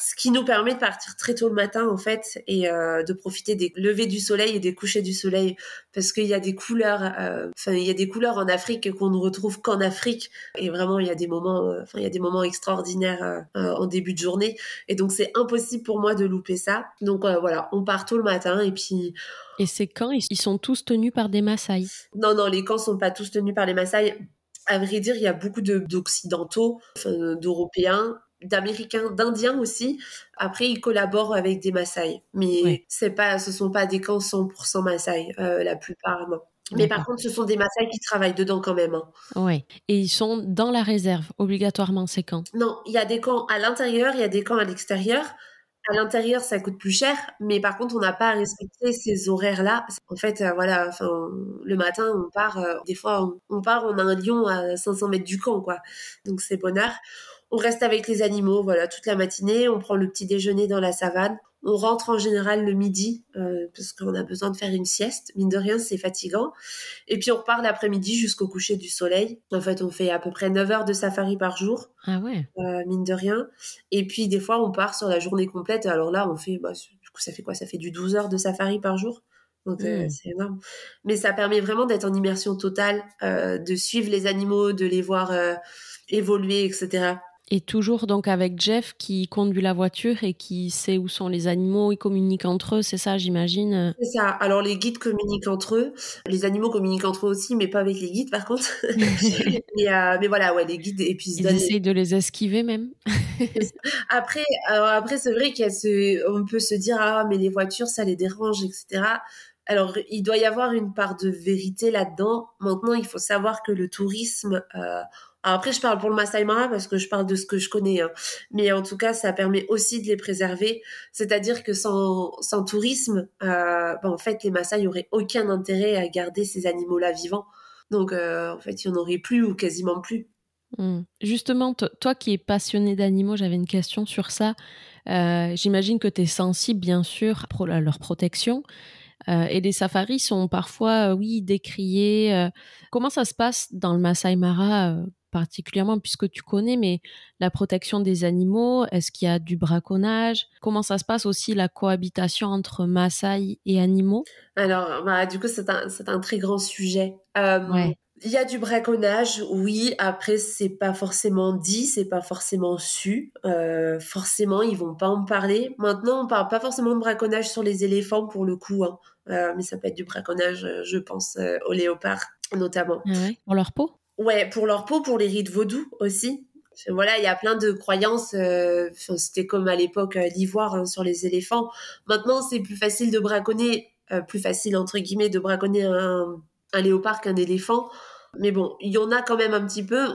ce qui nous permet de partir très tôt le matin, en fait, et euh, de profiter des levées du soleil et des couchers du soleil, parce qu'il y a des couleurs, euh, enfin, il y a des couleurs en Afrique qu'on ne retrouve qu'en Afrique. Et vraiment, il y a des moments, enfin, il y a des moments extraordinaires en début de journée. Et donc, c'est impossible pour moi de louper ça. Donc voilà, on part tôt le matin et puis et ces camps, ils sont tous tenus par des Maasai? Non, non, les camps sont pas tous tenus par les Maasai. À vrai dire, il y a beaucoup d'Occidentaux, d'Européens, d'Américains, d'Indiens aussi. Après, ils collaborent avec des Maasai. Mais c'est pas, ce sont pas des camps 100% Maasai, euh, la plupart, non. Mais par contre, ce sont des Maasai qui travaillent dedans quand même. Hein. Oui. Et ils sont dans la réserve, obligatoirement, ces camps? Non, il y a des camps à l'intérieur, il y a des camps à l'extérieur. À l'intérieur, ça coûte plus cher, mais par contre, on n'a pas à respecter ces horaires-là. En fait, euh, voilà, enfin, le matin, on part, euh, des fois, on, part, on a un lion à 500 mètres du camp, quoi. Donc, c'est bonheur. On reste avec les animaux, voilà, toute la matinée. On prend le petit déjeuner dans la savane. On rentre en général le midi euh, parce qu'on a besoin de faire une sieste. Mine de rien, c'est fatigant. Et puis on repart l'après-midi jusqu'au coucher du soleil. En fait, on fait à peu près 9 heures de safari par jour. Ah ouais. Euh, mine de rien. Et puis des fois, on part sur la journée complète. Alors là, on fait, bah, du coup, ça fait quoi? Ça fait du 12 heures de safari par jour. Donc euh, Mm. c'est énorme. Mais ça permet vraiment d'être en immersion totale, euh, de suivre les animaux, de les voir euh, évoluer, etc. Et toujours donc avec Jeff qui conduit la voiture et qui sait où sont les animaux, ils communiquent entre eux, c'est ça, j'imagine. C'est ça. Alors les guides communiquent entre eux, les animaux communiquent entre eux aussi, mais pas avec les guides par contre. mais, euh, mais voilà, ouais, les guides et puis ils Ils donnent- essayent de les esquiver même. Après, alors après c'est vrai qu'il y a ce, on peut se dire ah mais les voitures ça les dérange, etc. Alors il doit y avoir une part de vérité là-dedans. Maintenant, il faut savoir que le tourisme euh, après, je parle pour le Masai Mara parce que je parle de ce que je connais. hein. Mais en tout cas, ça permet aussi de les préserver. C'est-à-dire que sans, sans tourisme, euh, ben, en fait, les Maasai n'auraient aucun intérêt à garder ces animaux-là vivants. Donc, euh, en fait, il n'y en aurait plus ou quasiment plus. Hmm. Justement, to- toi qui es passionné d'animaux, j'avais une question sur ça. Euh, J'imagine que tu es sensible, bien sûr, à leur protection. Et les safaris sont parfois, oui, décriés. comment ça se passe dans le Masai Mara, particulièrement puisque tu connais, mais la protection des animaux, est-ce qu'il y a du braconnage? Comment ça se passe aussi la cohabitation entre Maasai et animaux? Alors, bah, du coup, c'est un, c'est un très grand sujet. Euh, Ouais. Il y a du braconnage, oui. Après, c'est pas forcément dit, c'est pas forcément su. Euh, forcément, ils vont pas en parler. Maintenant, on parle pas forcément de braconnage sur les éléphants pour le coup, hein. Euh, mais ça peut être du braconnage, euh, je pense, aux léopards notamment. Ah ouais? Pour leur peau? Ouais, pour leur peau, pour les rites vaudous aussi. Voilà, il y a plein de croyances. euh, C'était comme à l'époque euh, l'ivoire hein, sur les éléphants. Maintenant, c'est plus facile de braconner, euh, plus facile entre guillemets de braconner un, un léopard qu'un éléphant. Mais bon, il y en a quand même un petit peu.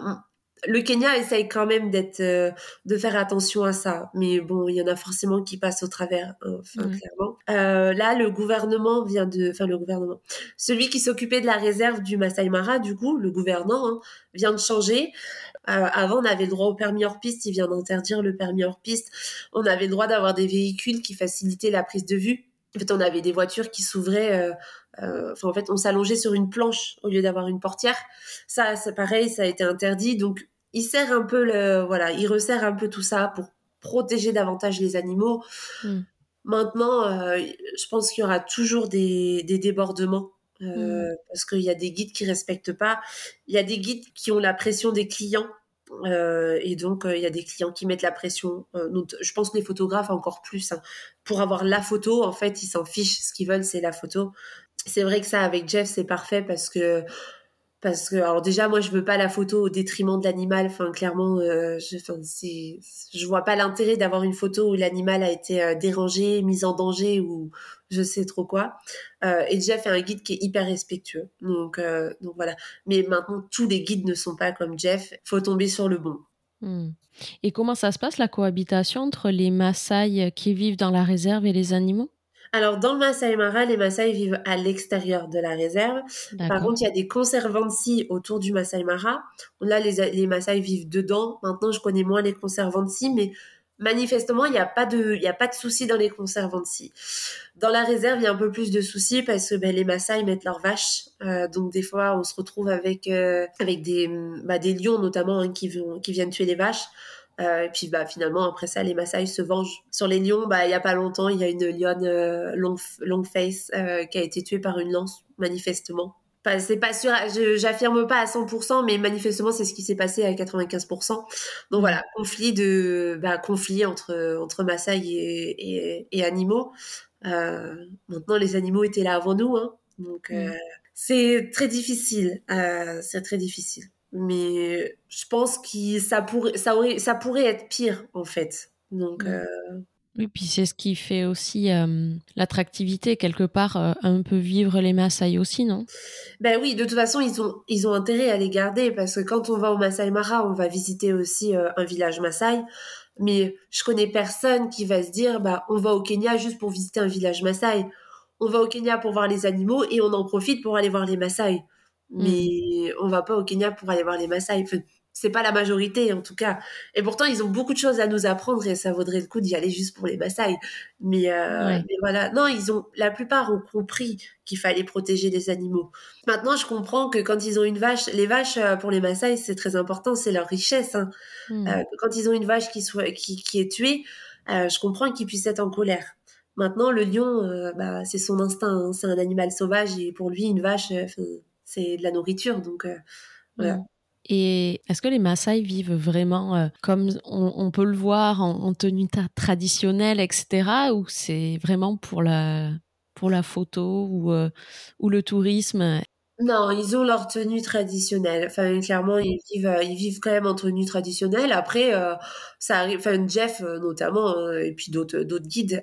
Le Kenya essaye quand même d'être, euh, de faire attention à ça. Mais bon, il y en a forcément qui passent au travers, hein, enfin Ouais. clairement. Euh, là, le gouvernement vient de, enfin le gouvernement, celui qui s'occupait de la réserve du Masai Mara, du coup, le gouvernant, hein, vient de changer. Euh, avant, on avait le droit au permis hors piste, il vient d'interdire le permis hors piste. On avait le droit d'avoir des véhicules qui facilitaient la prise de vue. En fait, on avait des voitures qui s'ouvraient. euh, euh, Enfin, en fait, on s'allongeait sur une planche au lieu d'avoir une portière. Ça, c'est pareil, ça a été interdit. Donc, il sert un peu le, voilà, il resserre un peu tout ça pour protéger davantage les animaux. Mm. Maintenant, euh, je pense qu'il y aura toujours des, des débordements. euh, Parce qu'il y a des guides qui respectent pas. Il y a des guides qui ont la pression des clients. Euh, et donc, euh, il y a des clients qui mettent la pression. Euh, donc, je pense que les photographes encore plus. hein. Pour avoir la photo, en fait, ils s'en fichent. Ce qu'ils veulent, c'est la photo. C'est vrai que ça, avec Jeff, c'est parfait parce que parce que alors déjà moi je veux pas la photo au détriment de l'animal enfin clairement je enfin, je vois pas l'intérêt d'avoir une photo où l'animal a été dérangé mis en danger ou je sais trop quoi. Euh, et Jeff est un guide qui est hyper respectueux. Donc euh, donc voilà. Mais maintenant tous les guides ne sont pas comme Jeff. Faut tomber sur le bon. Hmm. Et comment ça se passe la cohabitation entre les Maasai qui vivent dans la réserve et les animaux? Alors dans le Masai Mara les Maasai vivent à l'extérieur de la réserve. Par contre, il y a des conservancy autour du Masai Mara. Là, les, les Maasai vivent dedans. Maintenant, je connais moins les conservancy, mais manifestement, il n'y a pas de, il a pas de souci dans les conservancy. Dans la réserve, il y a un peu plus de soucis parce que ben, les Maasai mettent leurs vaches. Euh, donc, des fois, on se retrouve avec, euh, avec des, bah, des lions, notamment, hein, qui, vont, qui viennent tuer les vaches. Euh, et puis bah finalement après ça les Maasai se vengent sur les lions bah il y a pas longtemps il y a une lionne euh, long, long face euh, qui a été tuée par une lance manifestement Enfin, c'est pas sûr, j'affirme pas à 100%, mais manifestement c'est ce qui s'est passé à 95%. Donc voilà, conflit de, bah, conflit entre entre Maasai et, et, et animaux. Euh, maintenant les animaux étaient là avant nous, hein. donc euh, c'est très difficile, euh, c'est très difficile. Mais je pense que ça pourrait, ça aurait, ça pourrait être pire en fait. Donc Mm. Oui, puis c'est ce qui fait aussi euh, l'attractivité, quelque part, euh, un peu vivre les Maasai aussi, non? Ben oui, de toute façon, ils ont, ils ont intérêt à les garder parce que quand on va au Masai Mara, on va visiter aussi euh, un village Maasai. Mais je connais personne qui va se dire, bah, on va au Kenya juste pour visiter un village Maasai. On va au Kenya pour voir les animaux et on en profite pour aller voir les Maasai. Mais on va pas au Kenya pour aller voir les Maasai. Enfin, c'est pas la majorité en tout cas. Et pourtant, ils ont beaucoup de choses à nous apprendre et ça vaudrait le coup d'y aller juste pour les Maasai. Mais, euh, mais voilà, non, ils ont la plupart ont compris qu'il fallait protéger les animaux. Maintenant, je comprends que quand ils ont une vache, les vaches euh, pour les Maasai, c'est très important, c'est leur richesse. Hein. Hmm. Euh, quand ils ont une vache qui soit qui, qui est tuée, euh, je comprends qu'ils puissent être en colère. Maintenant, le lion, bah, c'est son instinct, hein. c'est un animal sauvage et pour lui, une vache, c'est de la nourriture, donc voilà. Hmm. Et est-ce que les Maasai vivent vraiment euh, comme on, peut le voir en, tenue traditionnelle, etc., ou c'est vraiment pour la, pour la photo ou, euh, ou le tourisme? Non, ils ont leur tenue traditionnelle. Enfin, clairement, ils vivent, euh, ils vivent quand même en tenue traditionnelle. Après, ça arrive. Enfin, Jeff notamment, et puis d'autres, d'autres guides,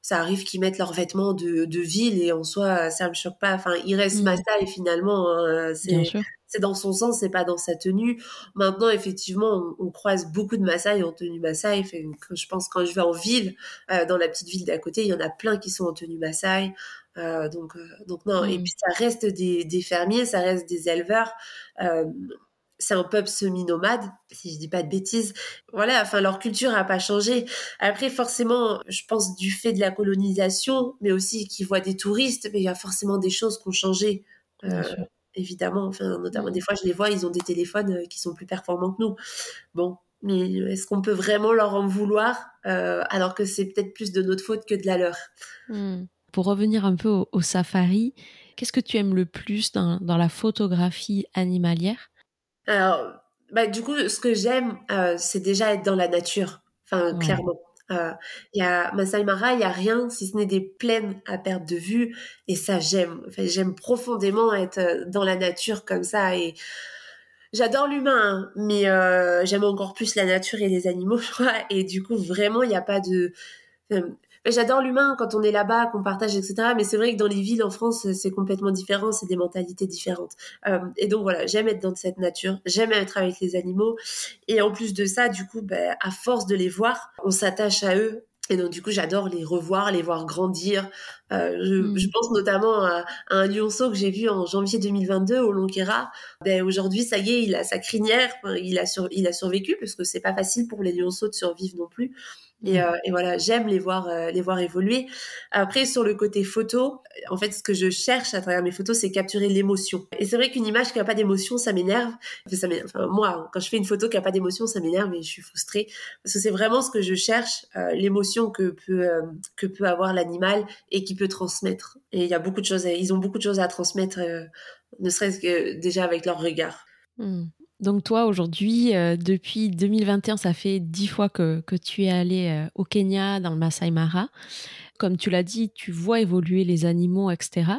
ça arrive qu'ils mettent leurs vêtements de, de ville et en soi, ça me choque pas. Enfin, ils restent mmh. et finalement. Hein, c'est, c'est dans son sens, c'est pas dans sa tenue. Maintenant, effectivement, on, croise beaucoup de Maasai en tenue Maasai. je pense quand je vais en ville, euh, dans la petite ville d'à côté, il y en a plein qui sont en tenue Maasai. Euh, donc, euh, donc non. Et mm. puis ça reste des, des, fermiers, ça reste des éleveurs. c'est un peuple semi-nomade, si je dis pas de bêtises. Voilà, enfin leur culture a pas changé. Après, forcément, je pense du fait de la colonisation, mais aussi qu'ils voient des touristes, mais il y a forcément des choses qui ont changé évidemment. Enfin, notamment, mmh. des fois, je les vois, ils ont des téléphones euh, qui sont plus performants que nous. Bon, mais est-ce qu'on peut vraiment leur en vouloir euh, alors que c'est peut-être plus de notre faute que de la leur? Mmh. Pour revenir un peu au, safari, qu'est-ce que tu aimes le plus dans, dans la photographie animalière? Alors, bah, du coup, ce que j'aime, euh, c'est déjà être dans la nature. Enfin, clairement. Euh, y a Masai Mara, il y a rien si ce n'est des plaines à perte de vue et ça j'aime. Enfin, j'aime profondément être euh, dans la nature comme ça et j'adore l'humain, hein, mais euh, j'aime encore plus la nature et les animaux, je crois. Et du coup, vraiment, il n'y a pas de J'adore l'humain quand on est là-bas, qu'on partage, etc. Mais c'est vrai que dans les villes en France, c'est complètement différent, c'est des mentalités différentes. Euh, et donc voilà, j'aime être dans cette nature, j'aime être avec les animaux. Et en plus de ça, du coup, ben, à force de les voir, on s'attache à eux et donc, du coup, j'adore les revoir, les voir grandir. Euh, je, mm. je, pense notamment à, un lionceau que j'ai vu en janvier 2022 au Lonquera. Ben, aujourd'hui, ça y est, il a sa crinière, il a, sur, il a survécu, parce que c'est pas facile pour les lionceaux de survivre non plus. Et, mmh. euh, et, voilà, j'aime les voir, euh, les voir évoluer. Après, sur le côté photo, en fait, ce que je cherche à travers mes photos, c'est capturer l'émotion. Et c'est vrai qu'une image qui n'a pas d'émotion, ça m'énerve. Enfin, enfin, moi, quand je fais une photo qui n'a pas d'émotion, ça m'énerve et je suis frustrée parce que c'est vraiment ce que je cherche, euh, l'émotion que peut que peut avoir l'animal et qui peut transmettre. Et il y a beaucoup de choses, ils ont beaucoup de choses à transmettre, ne serait-ce que déjà avec leur regard. Mmh. Donc toi, aujourd'hui, euh, depuis 2021, ça fait dix fois que, que tu es allé euh, au Kenya, dans le Masai Mara. Comme tu l'as dit, tu vois évoluer les animaux, etc.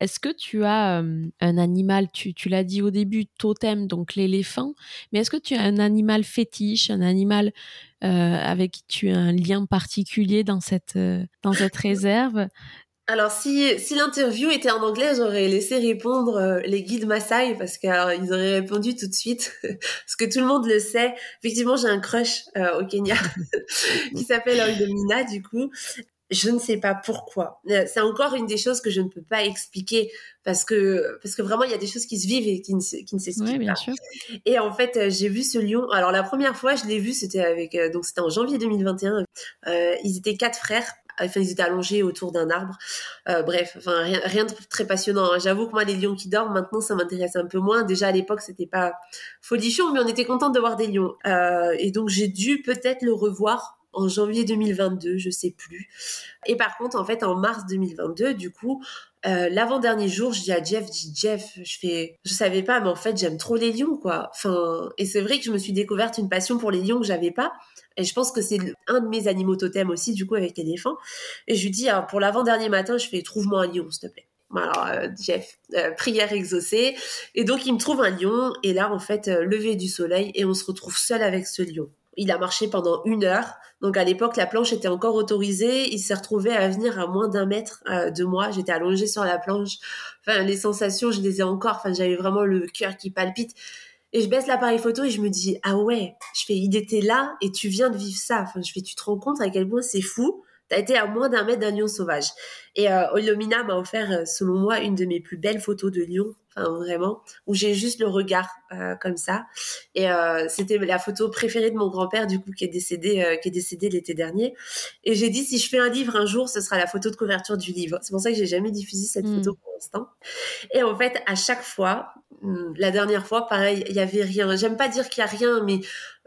Est-ce que tu as euh, un animal, tu, tu l'as dit au début, totem, donc l'éléphant, mais est-ce que tu as un animal fétiche, un animal avec qui tu as un lien particulier dans cette, dans cette réserve? Alors, si, si l'interview était en anglais, j'aurais laissé répondre euh, les guides Maasai parce qu'ils auraient répondu tout de suite. parce que tout le monde le sait. Effectivement, j'ai un crush euh, au Kenya qui s'appelle Oldomina, du coup. Je ne sais pas pourquoi. Euh, c'est encore une des choses que je ne peux pas expliquer parce que parce que vraiment il y a des choses qui se vivent et qui ne, qui ne s'expliquent oui, bien Sûr. Et en fait, j'ai vu ce lion. Alors la première fois, je l'ai vu, c'était avec donc c'était en janvier 2021. Euh, ils étaient quatre frères enfin ils étaient allongés autour d'un arbre. Euh, bref, enfin rien, de très passionnant. Hein. J'avoue que moi les lions qui dorment maintenant ça m'intéresse un peu moins. Déjà à l'époque c'était pas folichon, mais on était content de voir des lions. Euh, et donc j'ai dû peut-être le revoir en janvier 2022, je sais plus. Et par contre, en fait, en mars 2022, du coup, euh, l'avant-dernier jour, je dis à Jeff, je dis Jeff, je fais, je savais pas, mais en fait, j'aime trop les lions, quoi. Enfin, et c'est vrai que je me suis découverte une passion pour les lions que j'avais pas. Et je pense que c'est un de mes animaux totems aussi, du coup, avec l'éléphant. Et je lui dis, pour l'avant-dernier matin, je fais, trouve-moi un lion, s'il te plaît. Alors, euh, Jeff, euh, prière exaucée. Et donc, il me trouve un lion. Et là, en fait, euh, lever du soleil. Et on se retrouve seul avec ce lion. Il a marché pendant une heure. Donc, à l'époque, la planche était encore autorisée. Il s'est retrouvé à venir à moins d'un mètre de moi. J'étais allongée sur la planche. Enfin, les sensations, je les ai encore. Enfin, j'avais vraiment le cœur qui palpite. Et je baisse l'appareil photo et je me dis, ah ouais, je fais, il était là et tu viens de vivre ça. Enfin, je fais, tu te rends compte à quel point c'est fou? T'as été à moins d'un mètre d'un lion sauvage. Et euh, Olomina m'a offert, euh, selon moi, une de mes plus belles photos de lion. Enfin vraiment, où j'ai juste le regard euh, comme ça. Et euh, c'était la photo préférée de mon grand-père, du coup, qui est décédé, euh, qui est décédé l'été dernier. Et j'ai dit si je fais un livre un jour, ce sera la photo de couverture du livre. C'est pour ça que j'ai jamais diffusé cette Hmm. photo pour l'instant. Et en fait, à chaque fois, hum, la dernière fois, pareil, il y avait rien. J'aime pas dire qu'il y a rien, mais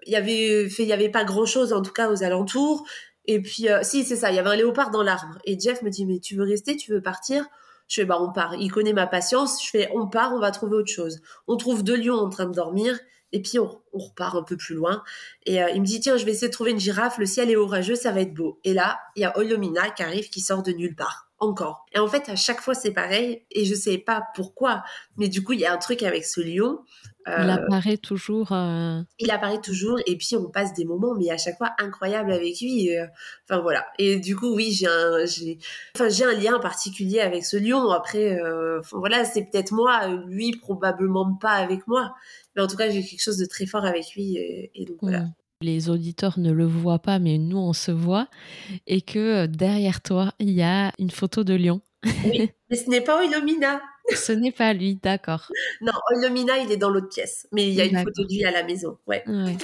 il y avait, fait, il y avait pas grand chose en tout cas aux alentours. Et puis, euh, si, c'est ça, il y avait un léopard dans l'arbre. Et Jeff me dit, mais tu veux rester, tu veux partir? Je fais, bah, on part. Il connaît ma patience. Je fais, on part, on va trouver autre chose. On trouve deux lions en train de dormir. Et puis, on, on repart un peu plus loin. Et euh, il me dit, tiens, je vais essayer de trouver une girafe. Le ciel est orageux, ça va être beau. Et là, il y a Olomina qui arrive, qui sort de nulle part. Encore. Et en fait, à chaque fois, c'est pareil. Et je sais pas pourquoi. Mais du coup, il y a un truc avec ce lion. Euh, Il apparaît toujours. euh, il apparaît toujours et puis on passe des moments mais à chaque fois incroyables avec lui et, euh, enfin voilà et du coup oui j'ai un j'ai enfin j'ai un lien particulier avec ce lion après euh, enfin, voilà c'est peut-être moi lui probablement pas avec moi mais en tout cas j'ai quelque chose de très fort avec lui et, et donc voilà hmm. Les auditeurs ne le voient pas, mais nous, on se voit. Et que euh, derrière toi, il y a une photo de lion. Oui mais ce n'est pas Oilomina Ce n'est pas lui, d'accord. non Oilomina il est dans l'autre pièce mais il y a une photo de lui à la maison ouais Ouais.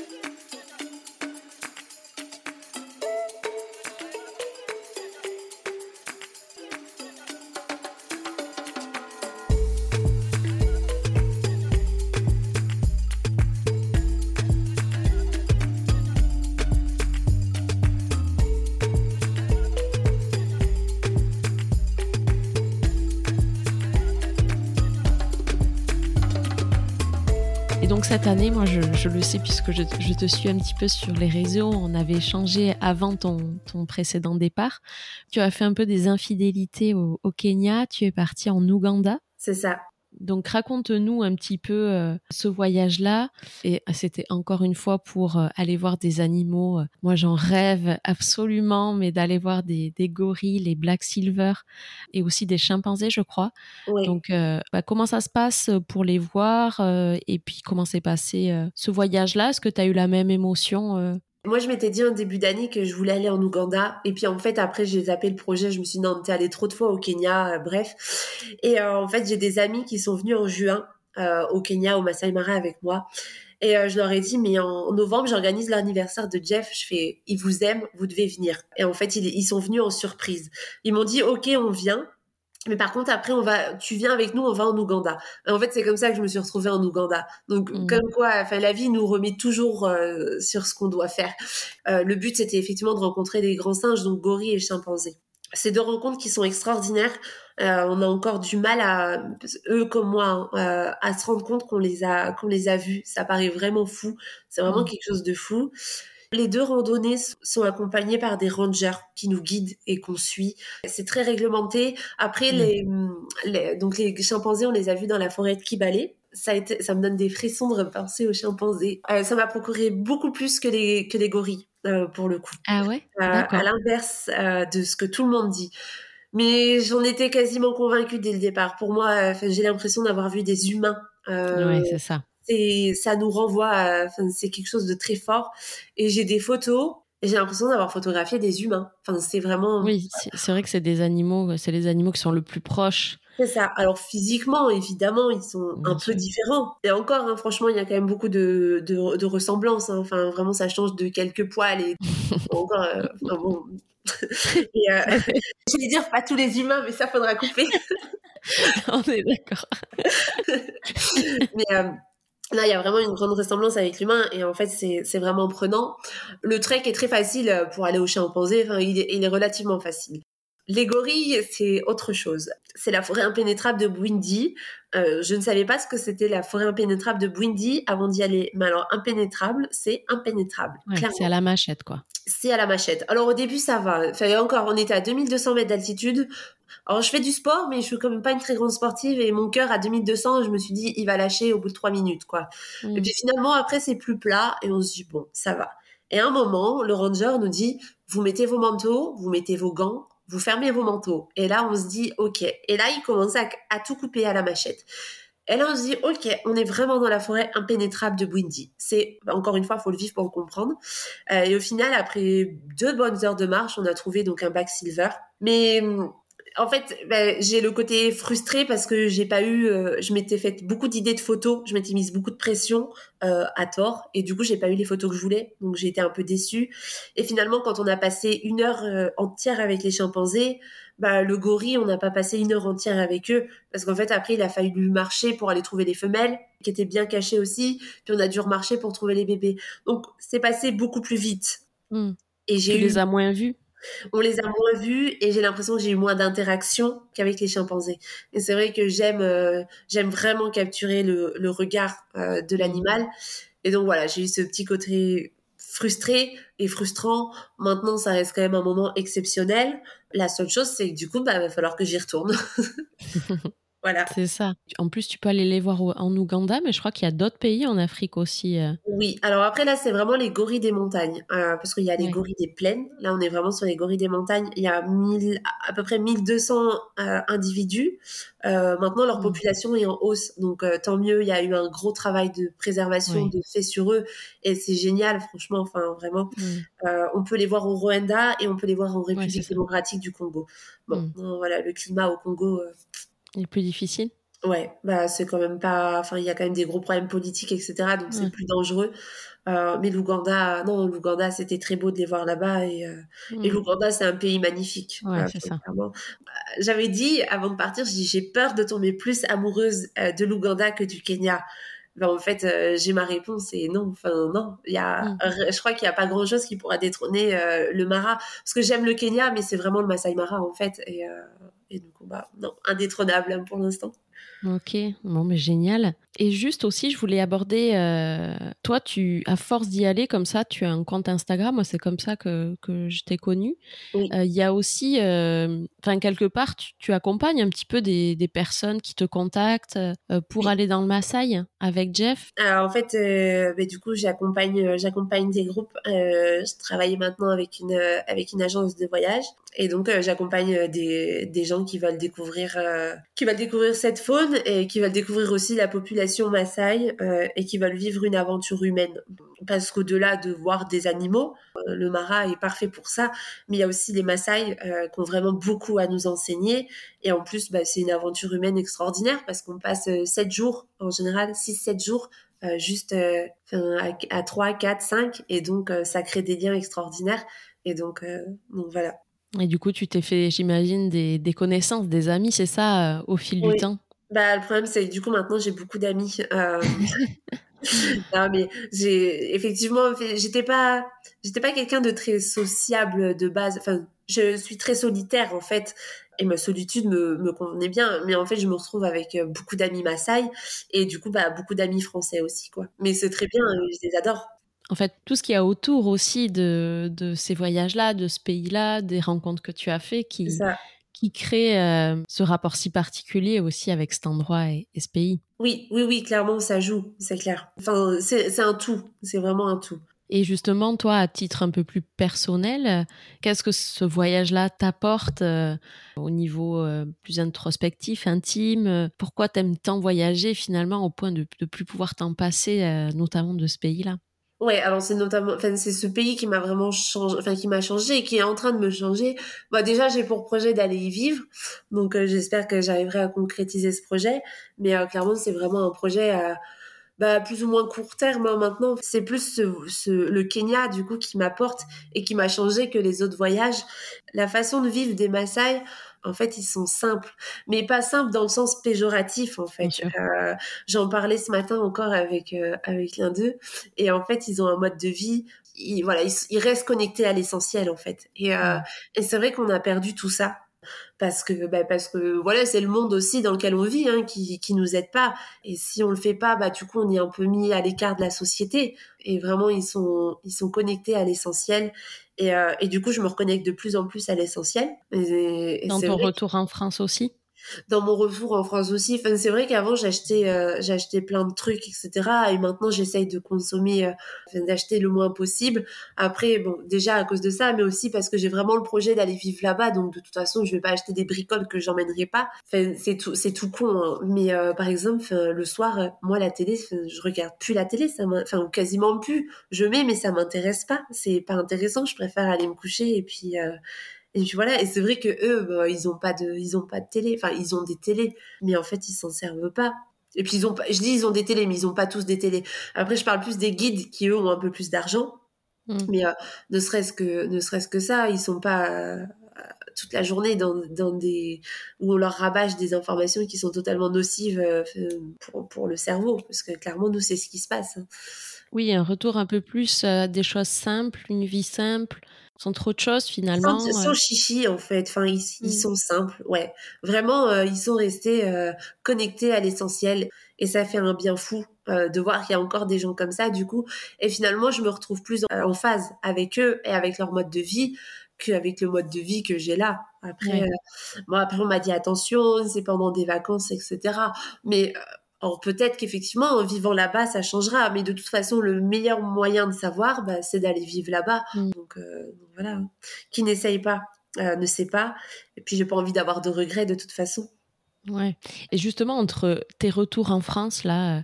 Cette année, moi je, je le sais puisque je, je te suis un petit peu sur les réseaux, on avait échangé avant ton, ton précédent départ. Tu as fait un peu des infidélités au, au Kenya, tu es parti en Ouganda. c'est ça Donc raconte-nous un petit peu euh, ce voyage-là. Et c'était encore une fois pour euh, aller voir des animaux. Moi j'en rêve absolument, mais d'aller voir des, des gorilles, les black silver et aussi des chimpanzés, je crois. oui Donc, euh, bah, comment ça se passe pour les voir euh, et puis comment s'est passé euh, ce voyage-là? Est-ce que tu as eu la même émotion euh? Moi, je m'étais dit en début d'année que je voulais aller en Ouganda. Et puis, en fait, après, j'ai zappé le projet. Je me suis dit, non, t'es allé trop de fois au Kenya, euh, bref. Et euh, en fait, j'ai des amis qui sont venus en juin euh, au Kenya, au Masai Mara avec moi. Et je leur ai dit, mais en, novembre, j'organise l'anniversaire de Jeff. Je fais, ils vous aiment, vous devez venir. Et en fait, ils, ils sont venus en surprise. Ils m'ont dit, OK, on vient. Mais par contre, après, on va, tu viens avec nous, on va en Ouganda. Et en fait, c'est comme ça que je me suis retrouvée en Ouganda. Donc, Mhm. comme quoi, enfin, la vie nous remet toujours euh, sur ce qu'on doit faire. Euh, le but, c'était effectivement de rencontrer des grands singes, donc gorilles et chimpanzés. Ces deux rencontres qui sont extraordinaires. Euh, on a encore du mal à, eux comme moi, hein, euh, à se rendre compte qu'on les a, qu'on les a vus. Ça paraît vraiment fou. C'est vraiment Mhm. quelque chose de fou. Les deux randonnées sont accompagnées par des rangers qui nous guident et qu'on suit. C'est très réglementé. Après, Mm. les, les- donc les chimpanzés, on les a vus dans la forêt de Kibale. Ça, a été, ça me donne des frissons de repenser aux chimpanzés. Euh, ça m'a procuré beaucoup plus que les, que les gorilles, euh, pour le coup. Ah ouais? Euh, à l'inverse de ce que tout le monde dit. Mais j'en étais quasiment convaincue dès le départ. Pour moi, j'ai l'impression d'avoir vu des humains. Ouais, c'est ça. C'est ça nous renvoie à- enfin c'est quelque chose de très fort et j'ai des photos et j'ai l'impression d'avoir photographié des humains enfin c'est vraiment Oui, c'est vrai que c'est des animaux, c'est les animaux qui sont le plus proches. c'est ça alors physiquement évidemment ils sont Bien un sûr. peu différents et encore hein, franchement il y a quand même beaucoup de de, de ressemblances hein. enfin vraiment ça change de quelques poils et encore euh, enfin, bon et euh, je vais dire pas tous les humains mais ça faudra couper On est d'accord. mais euh, Là, il y a vraiment une grande ressemblance avec l'humain et en fait, c'est vraiment prenant. Le trek est très facile pour aller au chimpanzé, enfin, il est, il est relativement facile. Les gorilles, c'est autre chose. C'est la forêt impénétrable de Bwindi. Euh, je ne savais pas ce que c'était la forêt impénétrable de Bwindi avant d'y aller. Mais alors, impénétrable, c'est impénétrable. Ouais, c'est à la machette, quoi. C'est à la machette. Alors au début ça va. Enfin, encore, on était à 2200 mètres d'altitude. Alors je fais du sport, mais je suis quand même pas une très grande sportive et mon cœur à 2200, je me suis dit il va lâcher au bout de trois minutes quoi. Mm. Et puis finalement après c'est plus plat et on se dit bon ça va. Et à un moment le ranger nous dit vous mettez vos manteaux, vous mettez vos gants, vous fermez vos manteaux. Et là on se dit ok. Et là il commence à, tout couper à la machette. Et là, on se dit, ok, on est vraiment dans la forêt impénétrable de Bwindi. C'est, encore une fois, faut le vivre pour le comprendre. Euh, et au final, après deux bonnes heures de marche, on a trouvé donc un bac silver. Mais hum, en fait, ben, j'ai le côté frustré parce que j'ai pas eu, euh, je m'étais fait beaucoup d'idées de photos, je m'étais mise beaucoup de pression euh, à tort et du coup j'ai pas eu les photos que je voulais, donc j'ai été un peu déçue. Et finalement, quand on a passé une heure euh, entière avec les chimpanzés, bah le gorille, on n'a pas passé une heure entière avec eux parce qu'en fait après il a fallu marcher pour aller trouver les femelles qui étaient bien cachées aussi, puis on a dû remarcher pour trouver les bébés. Donc c'est passé beaucoup plus vite. Hmm. Et j'ai eu... les as moins vus on les a moins vus et j'ai l'impression que j'ai eu moins d'interaction qu'avec les chimpanzés. Et c'est vrai que j'aime euh, j'aime vraiment capturer le, regard euh, de l'animal. Et donc voilà, j'ai eu ce petit côté frustré et frustrant. Maintenant, ça reste quand même un moment exceptionnel. La seule chose, c'est que du coup, bah, va falloir que j'y retourne. Voilà. C'est ça. En plus, tu peux aller les voir en Ouganda, mais je crois qu'il y a d'autres pays en Afrique aussi. Euh. Oui, alors après, là, c'est vraiment les gorilles des montagnes. Euh, parce qu'il y a les gorilles des plaines. Là, on est vraiment sur les gorilles des montagnes. Il y a à peu près 1200 euh, individus. maintenant, leur mmh. population est en hausse. Donc, tant mieux. Il y a eu un gros travail de préservation de fait sur eux. Et c'est génial, franchement. Enfin, vraiment. Mmh. on peut les voir au Rwanda et on peut les voir en République démocratique du Congo. Bon, mmh. voilà, le climat au Congo il est plus difficile Ouais, bah c'est quand même pas. Enfin, il y a quand même des gros problèmes politiques, etc. Donc c'est plus dangereux. Euh, mais l'Ouganda, non, l'Ouganda, c'était très beau de les voir là-bas. Et, euh, et hmm. l'Ouganda, c'est un pays magnifique. Ouais, ça. Euh, j'avais dit, avant de partir, j'ai peur de tomber plus amoureuse de l'Ouganda que du Kenya. Ben, en fait, j'ai ma réponse et non. Enfin, non. Il y a, hmm. je crois qu'il n'y a pas grand-chose qui pourra détrôner le Mara. Parce que j'aime le Kenya, mais c'est vraiment le Masai Mara, en fait. Et, et coup, bah, non, indétrônable hein, pour l'instant. Ok, bon, mais génial. Et juste aussi, je voulais aborder, euh, toi, tu, à force d'y aller comme ça, tu as un compte Instagram, moi c'est comme ça que, que je t'ai connu. Euh, il y a aussi, euh, enfin quelque part, tu, accompagnes un petit peu des, des personnes qui te contactent pour aller dans le Maasai avec Jeff. Alors en fait, bah, du coup, j'accompagne, j'accompagne des groupes. je travaille maintenant avec une, avec une agence de voyage et donc j'accompagne des, des gens qui veulent découvrir, qui veulent découvrir cette faune et qui veulent découvrir aussi la population Maasai euh, et qui veulent vivre une aventure humaine. Parce qu'au-delà de voir des animaux, euh, le Mara est parfait pour ça, mais il y a aussi les Maasai euh, qui ont vraiment beaucoup à nous enseigner. Et en plus, bah, c'est une aventure humaine extraordinaire parce qu'on passe 7 jours, en général 6-7 jours, juste à, 3, 4, 5. Et donc, ça crée des liens extraordinaires. Et donc, donc voilà. Et du coup, tu t'es fait, j'imagine, des, des, connaissances, des amis, c'est ça, au fil du temps? Bah, le problème, c'est que du coup, maintenant, j'ai beaucoup d'amis. Euh... non, mais j'ai effectivement, j'étais pas, j'étais pas quelqu'un de très sociable de base. Enfin, je suis très solitaire en fait, et ma solitude me, me convenait bien. Mais en fait, je me retrouve avec euh, beaucoup d'amis Maasai et du coup, bah, beaucoup d'amis français aussi, quoi. Mais c'est très bien, je les adore. En fait, tout ce qu'il y a autour aussi de, de ces voyages-là, de ce pays-là, des rencontres que tu as fait, qui, qui crée euh, ce rapport si particulier aussi avec cet endroit et, ce pays. Oui, oui, oui, clairement, ça joue, c'est clair. Enfin, c'est un tout, c'est vraiment un tout. Et justement, toi, à titre un peu plus personnel, qu'est-ce que ce voyage-là t'apporte euh, au niveau euh, plus introspectif, intime? Pourquoi t'aimes tant voyager finalement au point de ne plus pouvoir t'en passer, notamment de ce pays-là? Ouais, alors c'est notamment, enfin c'est ce pays qui m'a vraiment changé, enfin qui m'a changé et qui est en train de me changer. Bah déjà j'ai pour projet d'aller y vivre, donc euh, j'espère que j'arriverai à concrétiser ce projet. Mais euh, clairement c'est vraiment un projet à bah, plus ou moins court terme hein, maintenant. C'est plus ce, le Kenya du coup qui m'apporte et qui m'a changé que les autres voyages. La façon de vivre des Maasai, en fait, ils sont simples, mais pas simples dans le sens péjoratif, en fait. Euh, J'en parlais ce matin encore avec euh, avec l'un d'eux, et en fait, ils ont un mode de vie. Ils, voilà, ils, restent connectés à l'essentiel, en fait. Et, euh, et c'est vrai qu'on a perdu tout ça parce que bah, parce que voilà c'est le monde aussi dans lequel on vit hein, qui qui nous aide pas et si on le fait pas bah du coup on est un peu mis à l'écart de la société et vraiment ils sont ils sont connectés à l'essentiel et, euh, et du coup je me reconnecte de plus en plus à l'essentiel. Dans ton retour en France aussi dans mon retour en France aussi. Enfin, c'est vrai qu'avant j'achetais euh, j'achetais plein de trucs etc. Et maintenant j'essaye de consommer, euh, d'acheter le moins possible. Après bon déjà à cause de ça, mais aussi parce que j'ai vraiment le projet d'aller vivre là-bas. Donc de toute façon je vais pas acheter des bricoles que j'emmènerai pas. Enfin, c'est tout c'est tout con. Hein. Mais euh, par exemple le soir moi la télé je regarde plus la télé ça enfin quasiment plus. Je mets mais ça m'intéresse pas. C'est pas intéressant. Je préfère aller me coucher et puis Et puis voilà, et c'est vrai que eux, bah, ils ont pas de, ils ont pas de télé. Enfin, ils ont des télés, mais en fait, ils s'en servent pas. Et puis ils ont, pas, je dis ils ont des télés, mais ils ont pas tous des télés. Après, je parle plus des guides qui eux ont un peu plus d'argent. Mm. Mais euh, ne serait-ce que, ne serait-ce que ça, ils sont pas euh, toute la journée dans, dans, des où on leur rabâche des informations qui sont totalement nocives euh, pour, pour, le cerveau, parce que clairement nous c'est ce qui se passe. Hein. Oui, un retour un peu plus à des choses simples, une vie simple, sans trop de choses finalement. Sans, euh. chichi en fait. Enfin, ils, ils, mm. sont simples, ouais. Vraiment, euh, ils sont restés euh, connectés à l'essentiel et ça fait un bien fou de voir qu'il y a encore des gens comme ça du coup. Et finalement, je me retrouve plus en, phase avec eux et avec leur mode de vie qu'avec le mode de vie que j'ai là. Après, moi, après on m'a dit attention, c'est pendant des vacances, etc. Mais alors peut-être qu'effectivement, en vivant là-bas, ça changera, mais de toute façon, le meilleur moyen de savoir, bah, c'est d'aller vivre là-bas. Mm. Donc, euh, voilà, qui n'essaye pas euh, ne sait pas. Et puis, j'ai pas envie d'avoir de regrets de toute façon. Ouais. Et justement, entre tes retours en France, là, euh,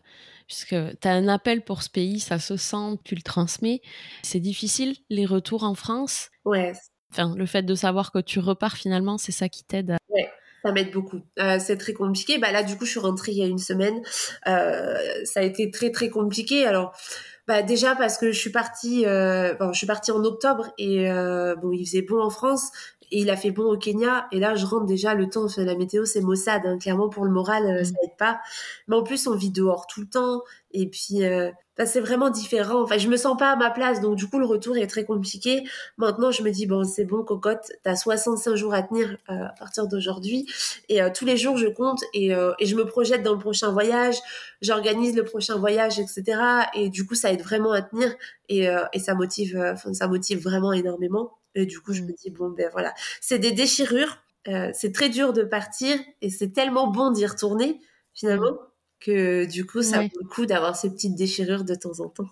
puisque tu as un appel pour ce pays, ça se sent, tu le transmets. C'est difficile, les retours en France? Ouais. Enfin, le fait de savoir que tu repars finalement, c'est ça qui t'aide. À... Ouais. Ça m'aide beaucoup. Euh, c'est très compliqué. Bah là, du coup, je suis rentrée il y a une semaine. Euh, ça a été très très compliqué. Alors, bah déjà parce que je suis partie, euh, bon, je suis partie en octobre et euh, bon, il faisait bon en France et il a fait bon au Kenya. Et là, je rentre déjà le temps. La météo, c'est maussade. Hein. Clairement, pour le moral, euh, ça aide pas. Mais en plus, on vit dehors tout le temps. Et puis, euh, c'est vraiment différent. Enfin, je me sens pas à ma place, donc du coup, le retour est très compliqué. Maintenant, je me dis bon, c'est bon, cocotte, t'as 65 jours à tenir euh, à partir d'aujourd'hui, et euh, tous les jours, je compte et, euh, et, je me projette dans le prochain voyage. J'organise le prochain voyage, etc. Et du coup, ça aide vraiment à tenir et, et ça motive, ça motive vraiment énormément. Et du coup, je me dis bon, ben voilà, c'est des déchirures. c'est très dur de partir et c'est tellement bon d'y retourner finalement que du coup, ça vaut le coup d'avoir ces petites déchirures de temps en temps.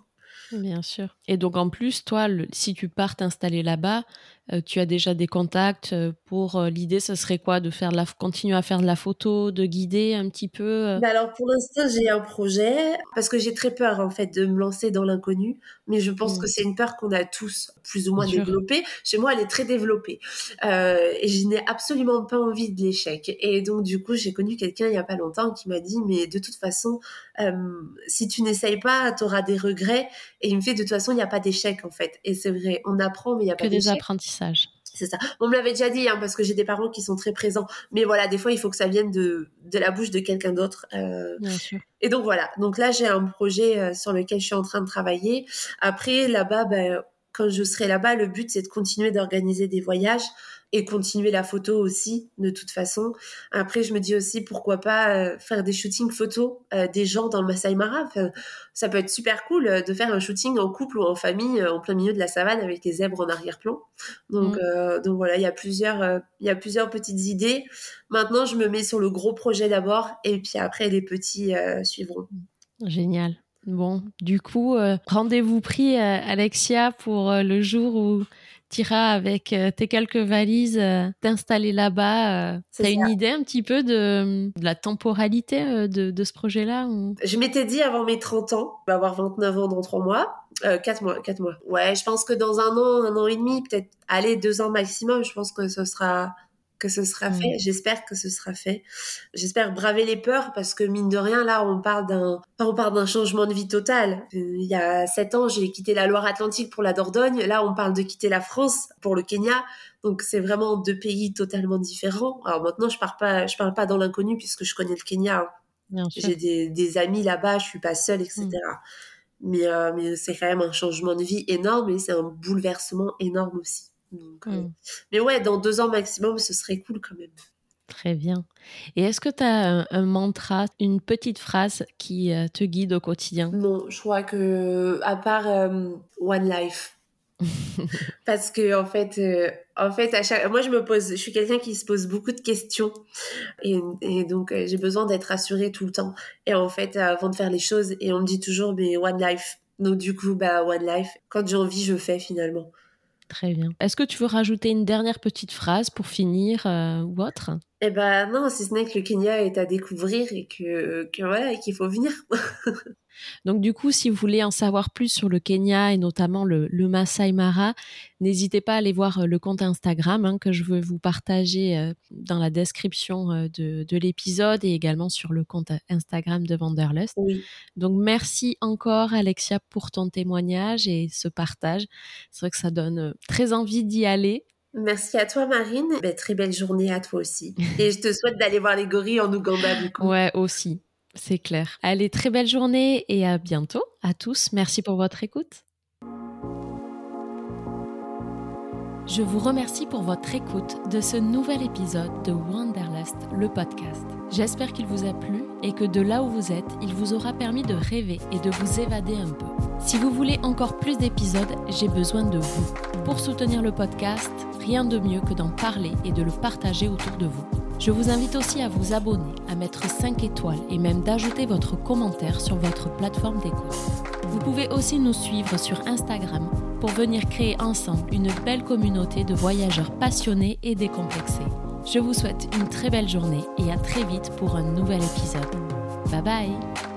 Bien sûr. Et donc en plus, toi, si tu pars t'installer là-bas, tu as déjà des contacts euh, pour euh, l'idée, ce serait quoi de faire la, continuer à faire de la photo, de guider un petit peu bah Alors pour l'instant, j'ai un projet parce que j'ai très peur en fait de me lancer dans l'inconnu, mais je pense mmh. que c'est une peur qu'on a tous plus ou moins développée. Chez moi, elle est très développée et je n'ai absolument pas envie de l'échec. Et donc du coup, j'ai connu quelqu'un il y a pas longtemps qui m'a dit mais de toute façon, si tu n'essayes pas, tu auras des regrets. Et il me fait de toute façon, il n'y a pas d'échec en fait. Et c'est vrai, on apprend, mais il n'y a pas d'échec. Que des apprentissages. C'est ça. On me l'avait déjà dit, hein, parce que j'ai des parents qui sont très présents. Mais voilà, des fois, il faut que ça vienne de, de la bouche de quelqu'un d'autre. Euh. Bien sûr. Et donc voilà. Donc là, j'ai un projet euh, sur lequel je suis en train de travailler. Après, là-bas, ben, quand je serai là-bas, le but, c'est de continuer d'organiser des voyages et continuer la photo aussi de toute façon. Après, je me dis aussi pourquoi pas euh, faire des shootings photos euh, des gens dans le Masai Mara. ça peut être super cool euh, de faire un shooting en couple ou en famille en plein milieu de la savane avec des zèbres en arrière-plan. Donc, mm. donc voilà, il y a plusieurs, il y a plusieurs petites idées. Maintenant, je me mets sur le gros projet d'abord et puis après les petits suivront. Génial. Bon, du coup, rendez-vous pris, Alexia, pour le jour où t'iras avec euh, tes quelques valises euh, t'installer là-bas. Euh. T'as une idée un petit peu de, la temporalité de, ce projet-là Je m'étais dit avant mes 30 ans, je vais avoir 29 ans dans 3 mois. Euh, 4 mois, 4 mois. Ouais, je pense que dans un an, un an et demi, peut-être, allez, deux ans maximum, je pense que ce sera que ce sera fait. Mm. J'espère que ce sera fait. J'espère braver les peurs parce que mine de rien, là, on parle d'un, on parle d'un changement de vie total. Il y a sept ans, j'ai quitté la Loire-Atlantique pour la Dordogne. Là, on parle de quitter la France pour le Kenya. Donc, c'est vraiment deux pays totalement différents. Alors maintenant, je pars pas, je parle pas dans l'inconnu puisque je connais le Kenya. J'ai des, des, amis là-bas, je suis pas seule, etc. Mm. Mais, euh, mais c'est quand même un changement de vie énorme et c'est un bouleversement énorme aussi. Euh, mm. Mais ouais, dans deux ans maximum, ce serait cool quand même. Très bien. Et est-ce que tu as un, mantra, une petite phrase qui euh, te guide au quotidien? Non, je crois que, à part euh, One Life. Parce que, en fait, en fait à chaque... moi, je me pose, je suis quelqu'un qui se pose beaucoup de questions. Et, et donc, j'ai besoin d'être rassurée tout le temps. Et en fait, avant de faire les choses, et on me dit toujours, mais One Life. Donc, du coup, bah, One Life. Quand j'ai envie, je fais finalement. Très bien. Est-ce que tu veux rajouter une dernière petite phrase pour finir euh, ou autre? Eh ben non, si ce n'est que le Kenya est à découvrir et que, que voilà, qu'il faut venir. Donc du coup, si vous voulez en savoir plus sur le Kenya et notamment le, le Masai Mara, n'hésitez pas à aller voir euh, le compte Instagram hein, que je veux vous partager euh, dans la description euh, de, de l'épisode et également sur le compte Instagram de Wanderlust. Oui. Donc merci encore Alexia pour ton témoignage et ce partage. C'est vrai que ça donne très envie d'y aller. Merci à toi, Marine. Ben, très belle journée à toi aussi. Et je te souhaite d'aller voir les gorilles en Ouganda, du coup. Ouais, aussi. C'est clair. Allez, très belle journée et à bientôt à tous. Merci pour votre écoute. Je vous remercie pour votre écoute de ce nouvel épisode de Wanderlust, le podcast. J'espère qu'il vous a plu et que de là où vous êtes, il vous aura permis de rêver et de vous évader un peu. Si vous voulez encore plus d'épisodes, j'ai besoin de vous. Pour soutenir le podcast, rien de mieux que d'en parler et de le partager autour de vous. Je vous invite aussi à vous abonner, à mettre 5 étoiles et même d'ajouter votre commentaire sur votre plateforme d'écoute. Vous pouvez aussi nous suivre sur Instagram pour venir créer ensemble une belle communauté de voyageurs passionnés et décomplexés. Je vous souhaite une très belle journée et à très vite pour un nouvel épisode. Bye bye